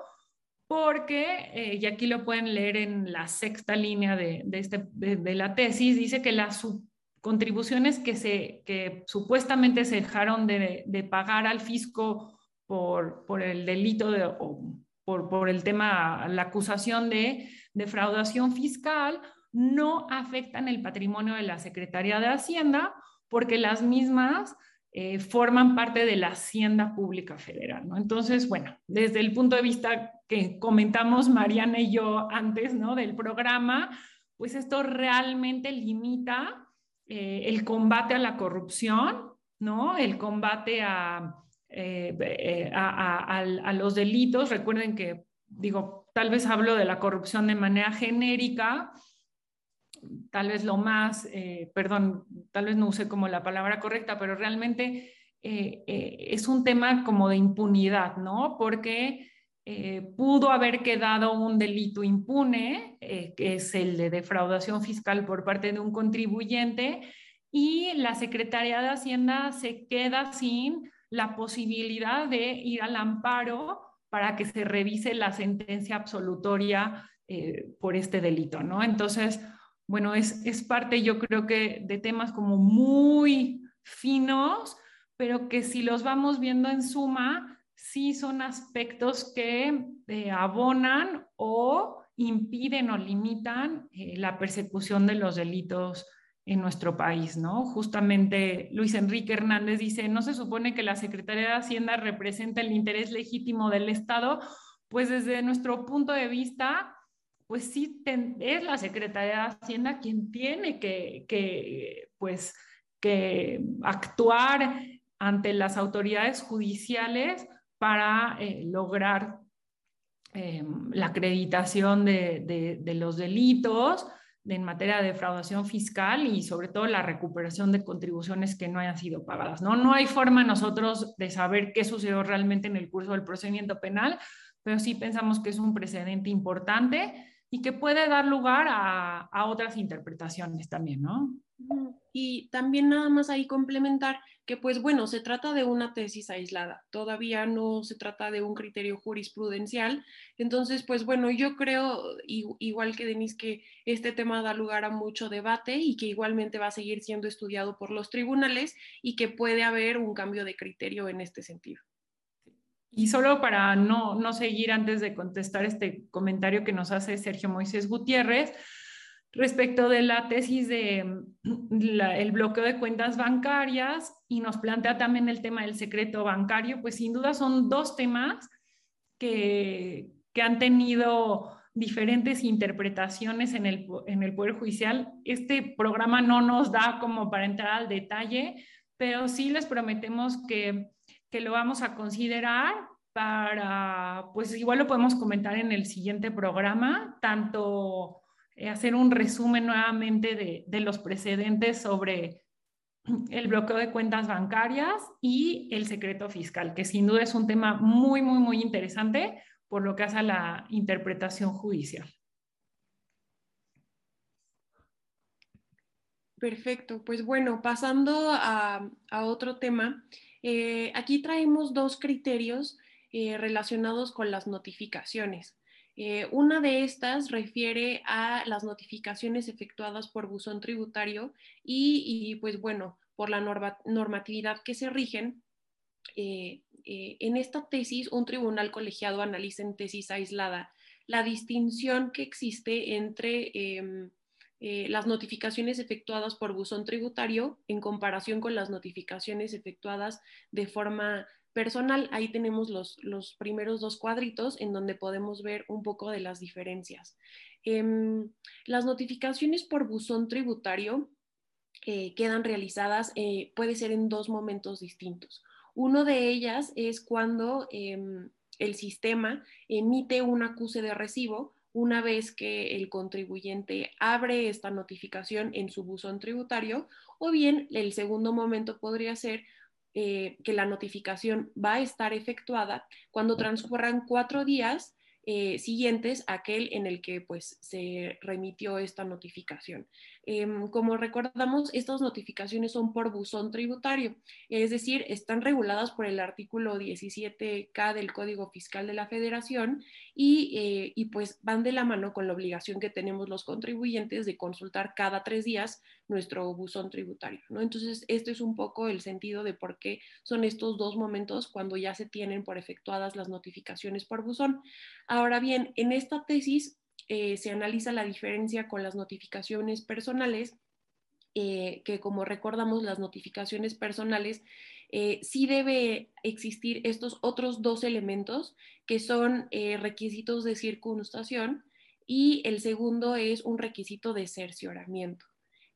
porque, eh, y aquí lo pueden leer en la sexta línea de, este, de, la tesis, dice que las contribuciones que, se, que supuestamente se dejaron de, pagar al fisco por, por el delito de, o por, por el tema, la acusación de defraudación fiscal, no afectan el patrimonio de la Secretaría de Hacienda porque las mismas eh, forman parte de la Hacienda Pública Federal. ¿no? Entonces, bueno, desde el punto de vista que comentamos Mariana y yo antes ¿no? del programa, pues esto realmente limita eh, el combate a la corrupción, ¿no? el combate a, eh, a, los delitos. Recuerden que, digo, tal vez hablo de la corrupción de manera genérica, tal vez lo más, eh, perdón, tal vez no use como la palabra correcta, pero realmente eh, eh, es un tema como de impunidad, ¿no? Porque pudo haber quedado un delito impune, que es el de defraudación fiscal por parte de un contribuyente, y la Secretaría de Hacienda se queda sin la posibilidad de ir al amparo para que se revise la sentencia absolutoria por este delito, ¿no? Entonces, bueno, es, es parte yo creo que de temas como muy finos, pero que si los vamos viendo en suma, sí son aspectos que eh, abonan o impiden o limitan eh, la persecución de los delitos en nuestro país, ¿no? Justamente Luis Enrique Hernández dice, ¿no se supone que la Secretaría de Hacienda representa el interés legítimo del Estado? Pues desde nuestro punto de vista, pues sí es la Secretaría de Hacienda quien tiene que, pues, que actuar ante las autoridades judiciales para eh, lograr eh, la acreditación de, los delitos en materia de defraudación fiscal y sobre todo la recuperación de contribuciones que no hayan sido pagadas. ¿no? no hay forma nosotros de saber qué sucedió realmente en el curso del procedimiento penal, pero sí pensamos que es un precedente importante y que puede dar lugar a, otras interpretaciones también, ¿no? Y también nada más ahí complementar que pues bueno, se trata de una tesis aislada, todavía no se trata de un criterio jurisprudencial, entonces pues bueno, yo creo igual que Denise que este tema da lugar a mucho debate y que igualmente va a seguir siendo estudiado por los tribunales y que puede haber un cambio de criterio en este sentido. Y solo para no, no seguir antes de contestar este comentario que nos hace Sergio Moisés Gutiérrez, respecto de la tesis de mm, el bloqueo de cuentas bancarias y nos plantea también el tema del secreto bancario, pues sin duda son dos temas que, que han tenido diferentes interpretaciones en el, en el Poder Judicial. Este programa no nos da como para entrar al detalle, pero sí les prometemos que que lo vamos a considerar para, pues igual lo podemos comentar en el siguiente programa, tanto eh, hacer un resumen nuevamente de, de, los precedentes sobre el bloqueo de cuentas bancarias y el secreto fiscal, que sin duda es un tema muy, muy, muy interesante por lo que hace a la interpretación judicial. Perfecto, pues bueno, pasando a, otro tema, eh, aquí traemos dos criterios eh, relacionados con las notificaciones. Eh, una de estas refiere a las notificaciones efectuadas por buzón tributario y, pues bueno, por la normatividad que se rigen. en esta tesis, un tribunal colegiado analiza en tesis aislada la distinción que existe entre em, eh, las notificaciones efectuadas por buzón tributario en comparación con las notificaciones efectuadas de forma personal. Ahí tenemos los, los primeros dos cuadritos en donde podemos ver un poco de las diferencias. Em, las notificaciones por buzón tributario eh, quedan realizadas, eh, puede ser en dos momentos distintos. Uno de ellas es cuando em, el sistema emite un acuse de recibo una vez que el contribuyente abre esta notificación en su buzón tributario, o bien el segundo momento podría ser eh, que la notificación va a estar efectuada cuando transcurran cuatro días eh, siguientes a aquel en el que pues, se remitió esta notificación. Em, como recordamos, estas notificaciones son por buzón tributario, es decir, están reguladas por el artículo 17K del Código Fiscal de la Federación y, eh, y pues van de la mano con la obligación que tenemos los contribuyentes de consultar cada tres días nuestro buzón tributario. ¿no? Entonces, este es un poco el sentido de por qué son estos dos momentos cuando ya se tienen por efectuadas las notificaciones por buzón. Ahora bien, en esta tesis eh, se analiza la diferencia con las notificaciones personales, eh, que como recordamos, las notificaciones personales eh, sí debe existir estos otros dos elementos que son requisitos de circunstancia y el segundo es un requisito de cercioramiento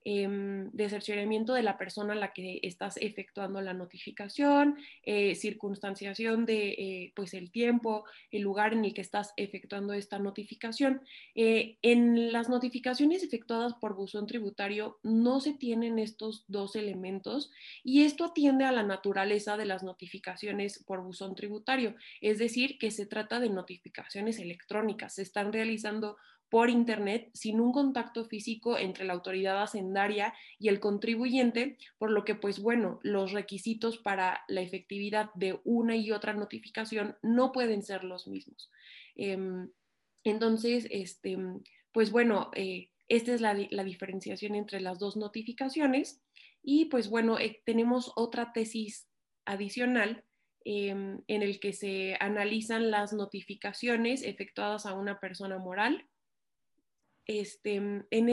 eh, de cercioramiento de la persona a la que estás efectuando la notificación, eh, circunstanciación de eh, pues el tiempo, el lugar en el que estás efectuando esta notificación. Eh, en las notificaciones efectuadas por buzón tributario no se tienen estos dos elementos y esto atiende a la naturaleza de las notificaciones por buzón tributario, es decir, que se trata de notificaciones electrónicas, se están realizando por Internet sin un contacto físico entre la autoridad hacendaria y el contribuyente, por lo que, pues bueno, los requisitos para la efectividad de una y otra notificación no pueden ser los mismos. Em, entonces, este, pues bueno, eh, esta es la, diferenciación entre las dos notificaciones y pues bueno, eh, tenemos otra tesis adicional em, en el que se analizan las notificaciones efectuadas a una persona moral este, en,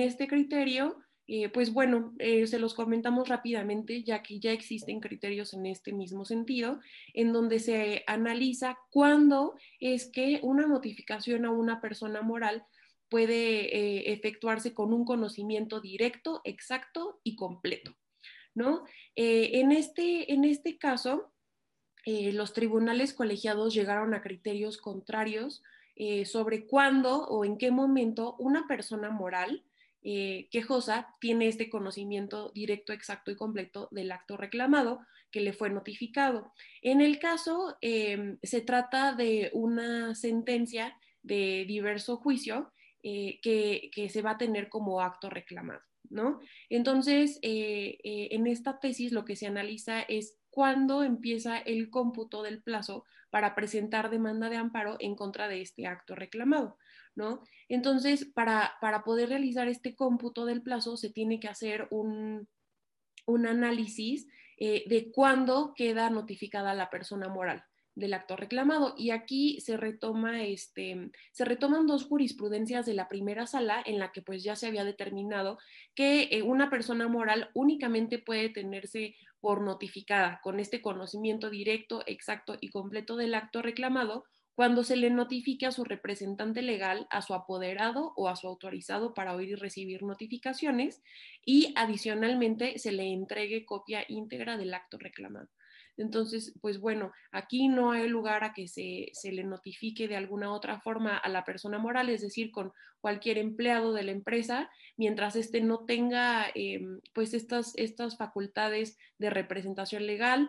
este criterio, eh, pues bueno, eh, se los comentamos rápidamente, ya que ya existen criterios en este mismo sentido, en donde se analiza cuándo es que una notificación a una persona moral puede eh, efectuarse con un conocimiento directo, exacto y completo. ¿no? en, este, en este caso, los tribunales colegiados llegaron a criterios contrarios eh, sobre cuándo o en qué momento una persona moral eh, quejosa tiene este conocimiento directo, exacto y completo del acto reclamado que le fue notificado. En el caso, em, se trata de una sentencia de diverso juicio eh, que, que, se va a tener como acto reclamado. ¿no? Entonces, en esta tesis lo que se analiza es cuándo empieza el cómputo del plazo para presentar demanda de amparo en contra de este acto reclamado, ¿no? Entonces, para, poder realizar este cómputo del plazo, se tiene que hacer un, análisis eh, de cuándo queda notificada la persona moral del acto reclamado. Y aquí se retoma, este, se retoman dos jurisprudencias de la primera sala en la que pues ya se había determinado que eh, una persona moral únicamente puede tenerse por notificada con este conocimiento directo, exacto y completo del acto reclamado cuando se le notifique a su representante legal, a su apoderado o a su autorizado para oír y recibir notificaciones y adicionalmente se le entregue copia íntegra del acto reclamado. Entonces, pues bueno, aquí no hay lugar a que se, le notifique de alguna otra forma a la persona moral, es decir, con cualquier empleado de la empresa, mientras éste no tenga em, pues estas, estas facultades de representación legal,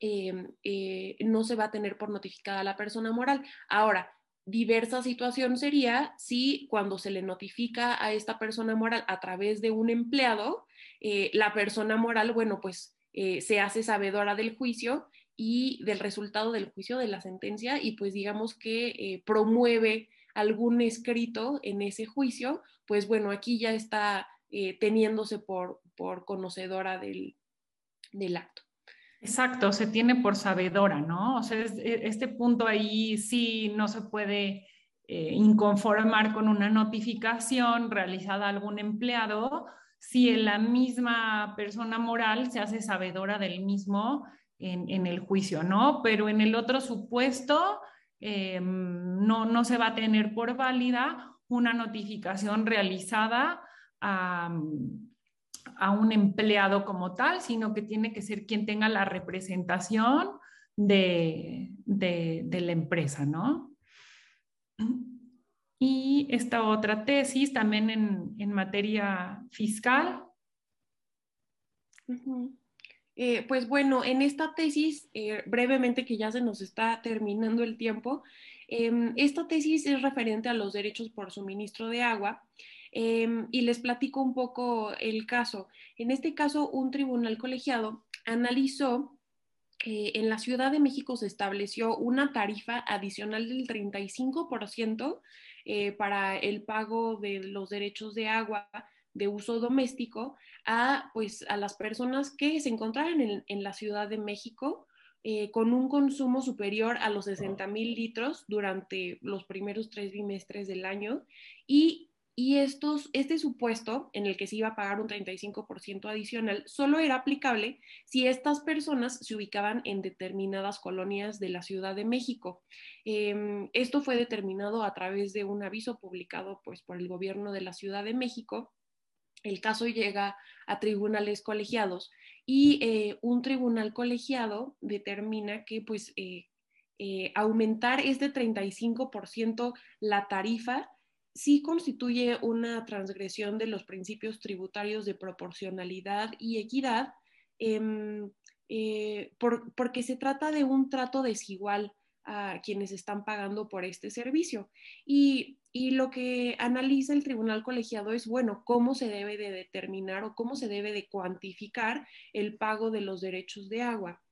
em, eh, no se va a tener por notificada la persona moral. Ahora, diversa situación sería si cuando se le notifica a esta persona moral a través de un empleado, eh, la persona moral, bueno, pues eh, se hace sabedora del juicio y del resultado del juicio de la sentencia y pues digamos que eh, promueve algún escrito en ese juicio, pues bueno, aquí ya está teniéndose por, por conocedora del, del acto. Exacto, se tiene por sabedora, ¿no? O sea, e, este punto ahí sí no se puede eh, inconformar con una notificación realizada a algún empleado si la misma persona moral se hace sabedora del mismo en, el juicio, ¿no? Pero en el otro supuesto em, no, no se va a tener por válida una notificación realizada a a un empleado como tal, sino que tiene que ser quien tenga la representación de, la empresa, ¿no? Y esta otra tesis también en, materia fiscal. Eh, pues bueno, en esta tesis, eh, brevemente que ya se nos está terminando el tiempo, em, esta tesis es referente a los derechos por suministro de agua Em, y les platico un poco el caso. En este caso, un tribunal colegiado analizó que en la Ciudad de México se estableció una tarifa adicional del 35% eh, para el pago de los derechos de agua de uso doméstico a, pues, a las personas que se encontraran en, la Ciudad de México eh, con un consumo superior a los 60 mil litros durante los primeros tres bimestres del año y y estos, este supuesto en el que se iba a pagar un 35% adicional solo era aplicable si estas personas se ubicaban en determinadas colonias de la Ciudad de México. Em, esto fue determinado a través de un aviso publicado pues, por el gobierno de la Ciudad de México. El caso llega a tribunales colegiados y eh, un tribunal colegiado determina que pues, eh, eh, aumentar este 35% la tarifa sí constituye una transgresión de los principios tributarios de proporcionalidad y equidad, em, eh, porque se trata de un trato desigual a quienes están pagando por este servicio. Y, y, lo que analiza el tribunal colegiado es, bueno, cómo se debe de determinar o cómo se debe de cuantificar el pago de los derechos de agua.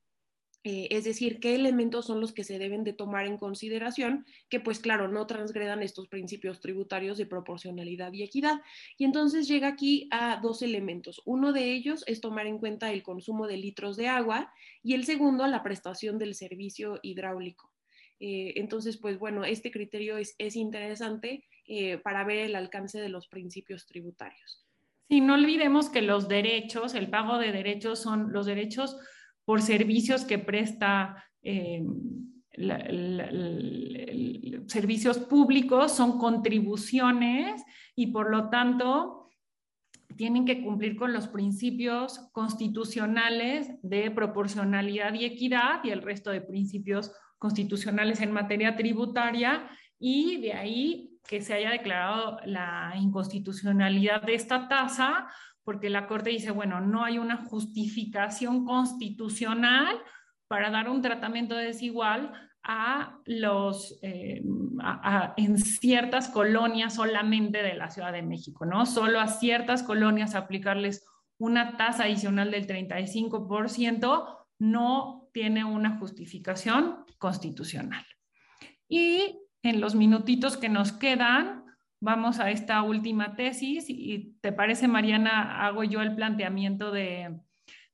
Eh, es decir, qué elementos son los que se deben de tomar en consideración, que pues claro, no transgredan estos principios tributarios de proporcionalidad y equidad. Y entonces llega aquí a dos elementos. Uno de ellos es tomar en cuenta el consumo de litros de agua y el segundo, la prestación del servicio hidráulico. Eh, entonces, pues bueno, este criterio es, interesante eh, para ver el alcance de los principios tributarios. Sí, no olvidemos que los derechos, el pago de derechos son los derechos por servicios que presta eh, servicios públicos, son contribuciones y por lo tanto tienen que cumplir con los principios constitucionales de proporcionalidad y equidad y el resto de principios constitucionales en materia tributaria. Y de ahí que se haya declarado la inconstitucionalidad de esta tasa porque la Corte dice, bueno, no hay una justificación constitucional para dar un tratamiento desigual a los, eh, en ciertas colonias solamente de la Ciudad de México, ¿no? Solo a ciertas colonias aplicarles una tasa adicional del 35% no tiene una justificación constitucional. Y en los minutitos que nos quedan, vamos a esta última tesis y te parece, Mariana, hago yo el planteamiento de,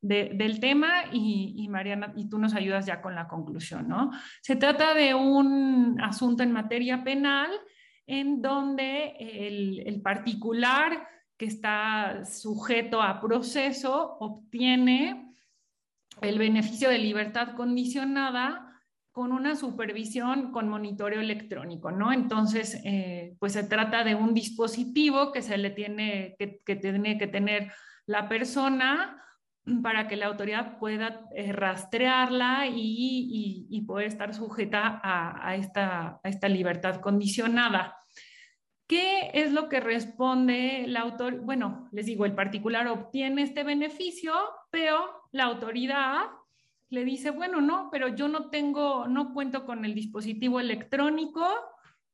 del tema y, Mariana, y tú nos ayudas ya con la conclusión, ¿no? Se trata de un asunto en materia penal en donde el, el particular que está sujeto a proceso obtiene el beneficio de libertad condicionada con una supervisión con monitoreo electrónico, ¿no? Entonces, eh, pues se trata de un dispositivo que se le tiene que, tiene que tener la persona para que la autoridad pueda eh, rastrearla y, poder estar sujeta a, esta, a esta libertad condicionada. ¿Qué es lo que responde la autoridad? Bueno, les digo, el particular obtiene este beneficio, pero la autoridad le dice, bueno, no, pero yo no tengo, no cuento con el dispositivo electrónico,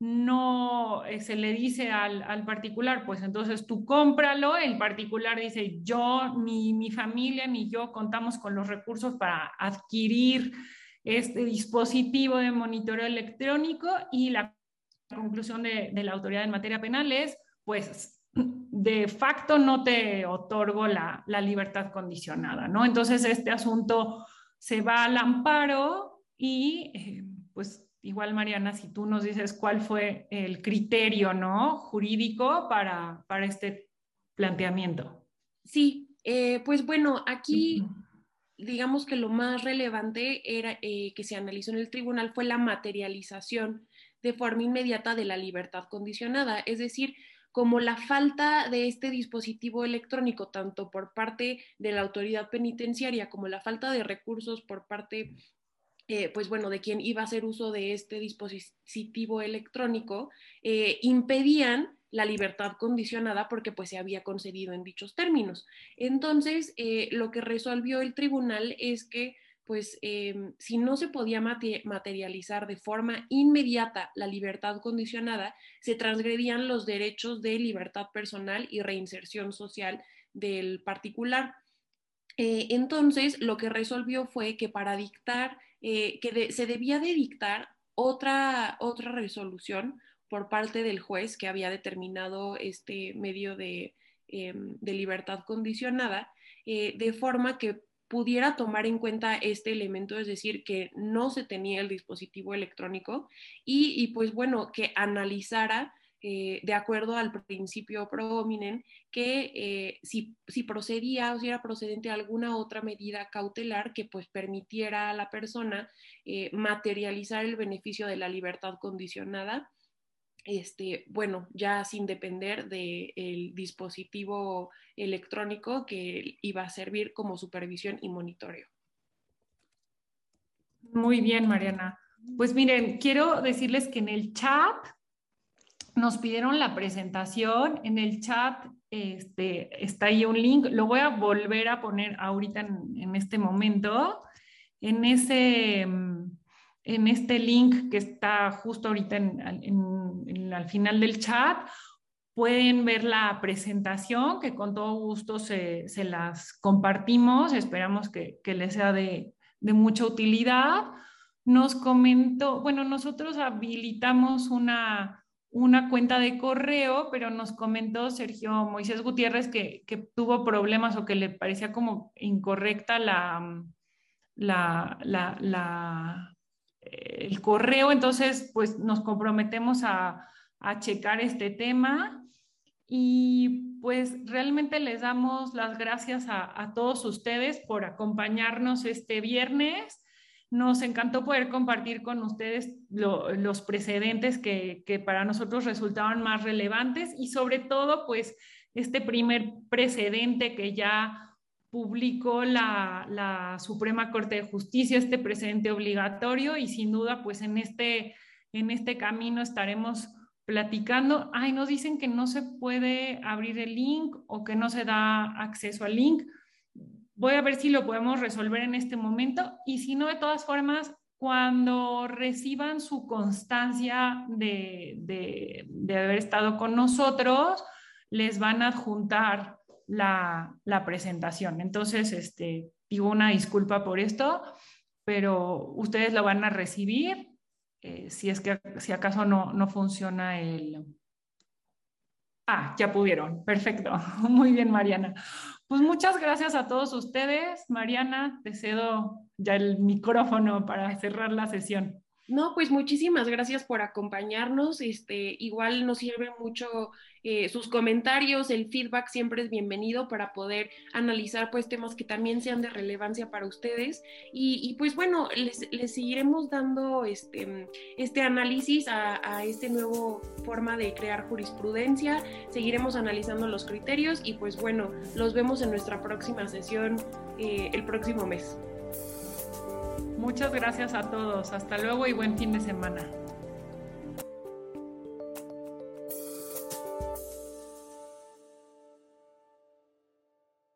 no eh, se le dice al, particular, pues entonces tú cómpralo, el particular dice, yo, ni mi familia, ni yo contamos con los recursos para adquirir este dispositivo de monitoreo electrónico y la conclusión de, la autoridad en materia penal es, pues de facto no te otorgo la, libertad condicionada, ¿no? Entonces este asunto se va al amparo y eh, pues igual Mariana, si tú nos dices cuál fue el criterio ¿no? jurídico para, para este planteamiento. Sí, eh, pues bueno, aquí digamos que lo más relevante era eh, que se analizó en el tribunal fue la materialización de forma inmediata de la libertad condicionada, es decir, como la falta de este dispositivo electrónico, tanto por parte de la autoridad penitenciaria como la falta de recursos por parte eh, pues bueno, de quien iba a hacer uso de este dispositivo electrónico, eh, impedían la libertad condicionada porque pues se había concedido en dichos términos. Entonces, eh, lo que resolvió el tribunal es que pues em, si no se podía materializar de forma inmediata la libertad condicionada, se transgredían los derechos de libertad personal y reinserción social del particular. entonces, lo que resolvió fue que para dictar eh, que se debía de dictar otra, otra resolución por parte del juez que había determinado este medio de, em, libertad condicionada, eh, de forma que pudiera tomar en cuenta este elemento, es decir, que no se tenía el dispositivo electrónico y, pues bueno, que analizara eh, de acuerdo al principio prominen, que eh, si, procedía o si era procedente alguna otra medida cautelar que pues permitiera a la persona eh, materializar el beneficio de la libertad condicionada, este, bueno, ya sin depender del dispositivo electrónico que iba a servir como supervisión y monitoreo. Muy bien, Mariana. Pues miren, quiero decirles que en el chat nos pidieron la presentación en el chat. Este, está ahí un link, lo voy a volver a poner ahorita en, este momento. En, ese, en este link que está justo ahorita al final del chat, pueden ver la presentación que con todo gusto se, se las compartimos. Esperamos que, que les sea de, de mucha utilidad. Nos comentó, bueno, nosotros habilitamos una una cuenta de correo, pero nos comentó Sergio Moisés Gutiérrez que, tuvo problemas o que le parecía como incorrecta la, la, el correo. Entonces, pues nos comprometemos a, checar este tema y pues realmente les damos las gracias a, a todos ustedes por acompañarnos este viernes nos encantó poder compartir con ustedes los precedentes que, para nosotros resultaban más relevantes y sobre todo, pues, este primer precedente que ya publicó la, Suprema Corte de Justicia, este precedente obligatorio y sin duda, pues, en este, en este camino estaremos platicando. Ay, nos dicen que no se puede abrir el link o que no se da acceso al link Voy a ver si lo podemos resolver en este momento y si no, de todas formas, cuando reciban su constancia de, de, haber estado con nosotros, les van a adjuntar la, la, presentación. Entonces, este, digo una disculpa por esto, pero ustedes lo van a recibir eh, si es que si acaso no, no funciona el... Ah, ya pudieron. Perfecto. (laughs) Muy bien, Mariana. Pues muchas gracias a todos ustedes. Mariana, te cedo ya el micrófono para cerrar la sesión. No, pues muchísimas gracias por acompañarnos. Este, igual nos sirve mucho eh, sus comentarios, el feedback siempre es bienvenido para poder analizar pues temas que también sean de relevancia para ustedes. Y, pues bueno, les, seguiremos dando este, este análisis a, a este nuevo forma de crear jurisprudencia. Seguiremos analizando los criterios y pues bueno, los vemos en nuestra próxima sesión eh, el próximo mes. Muchas gracias a todos. Hasta luego y buen fin de semana.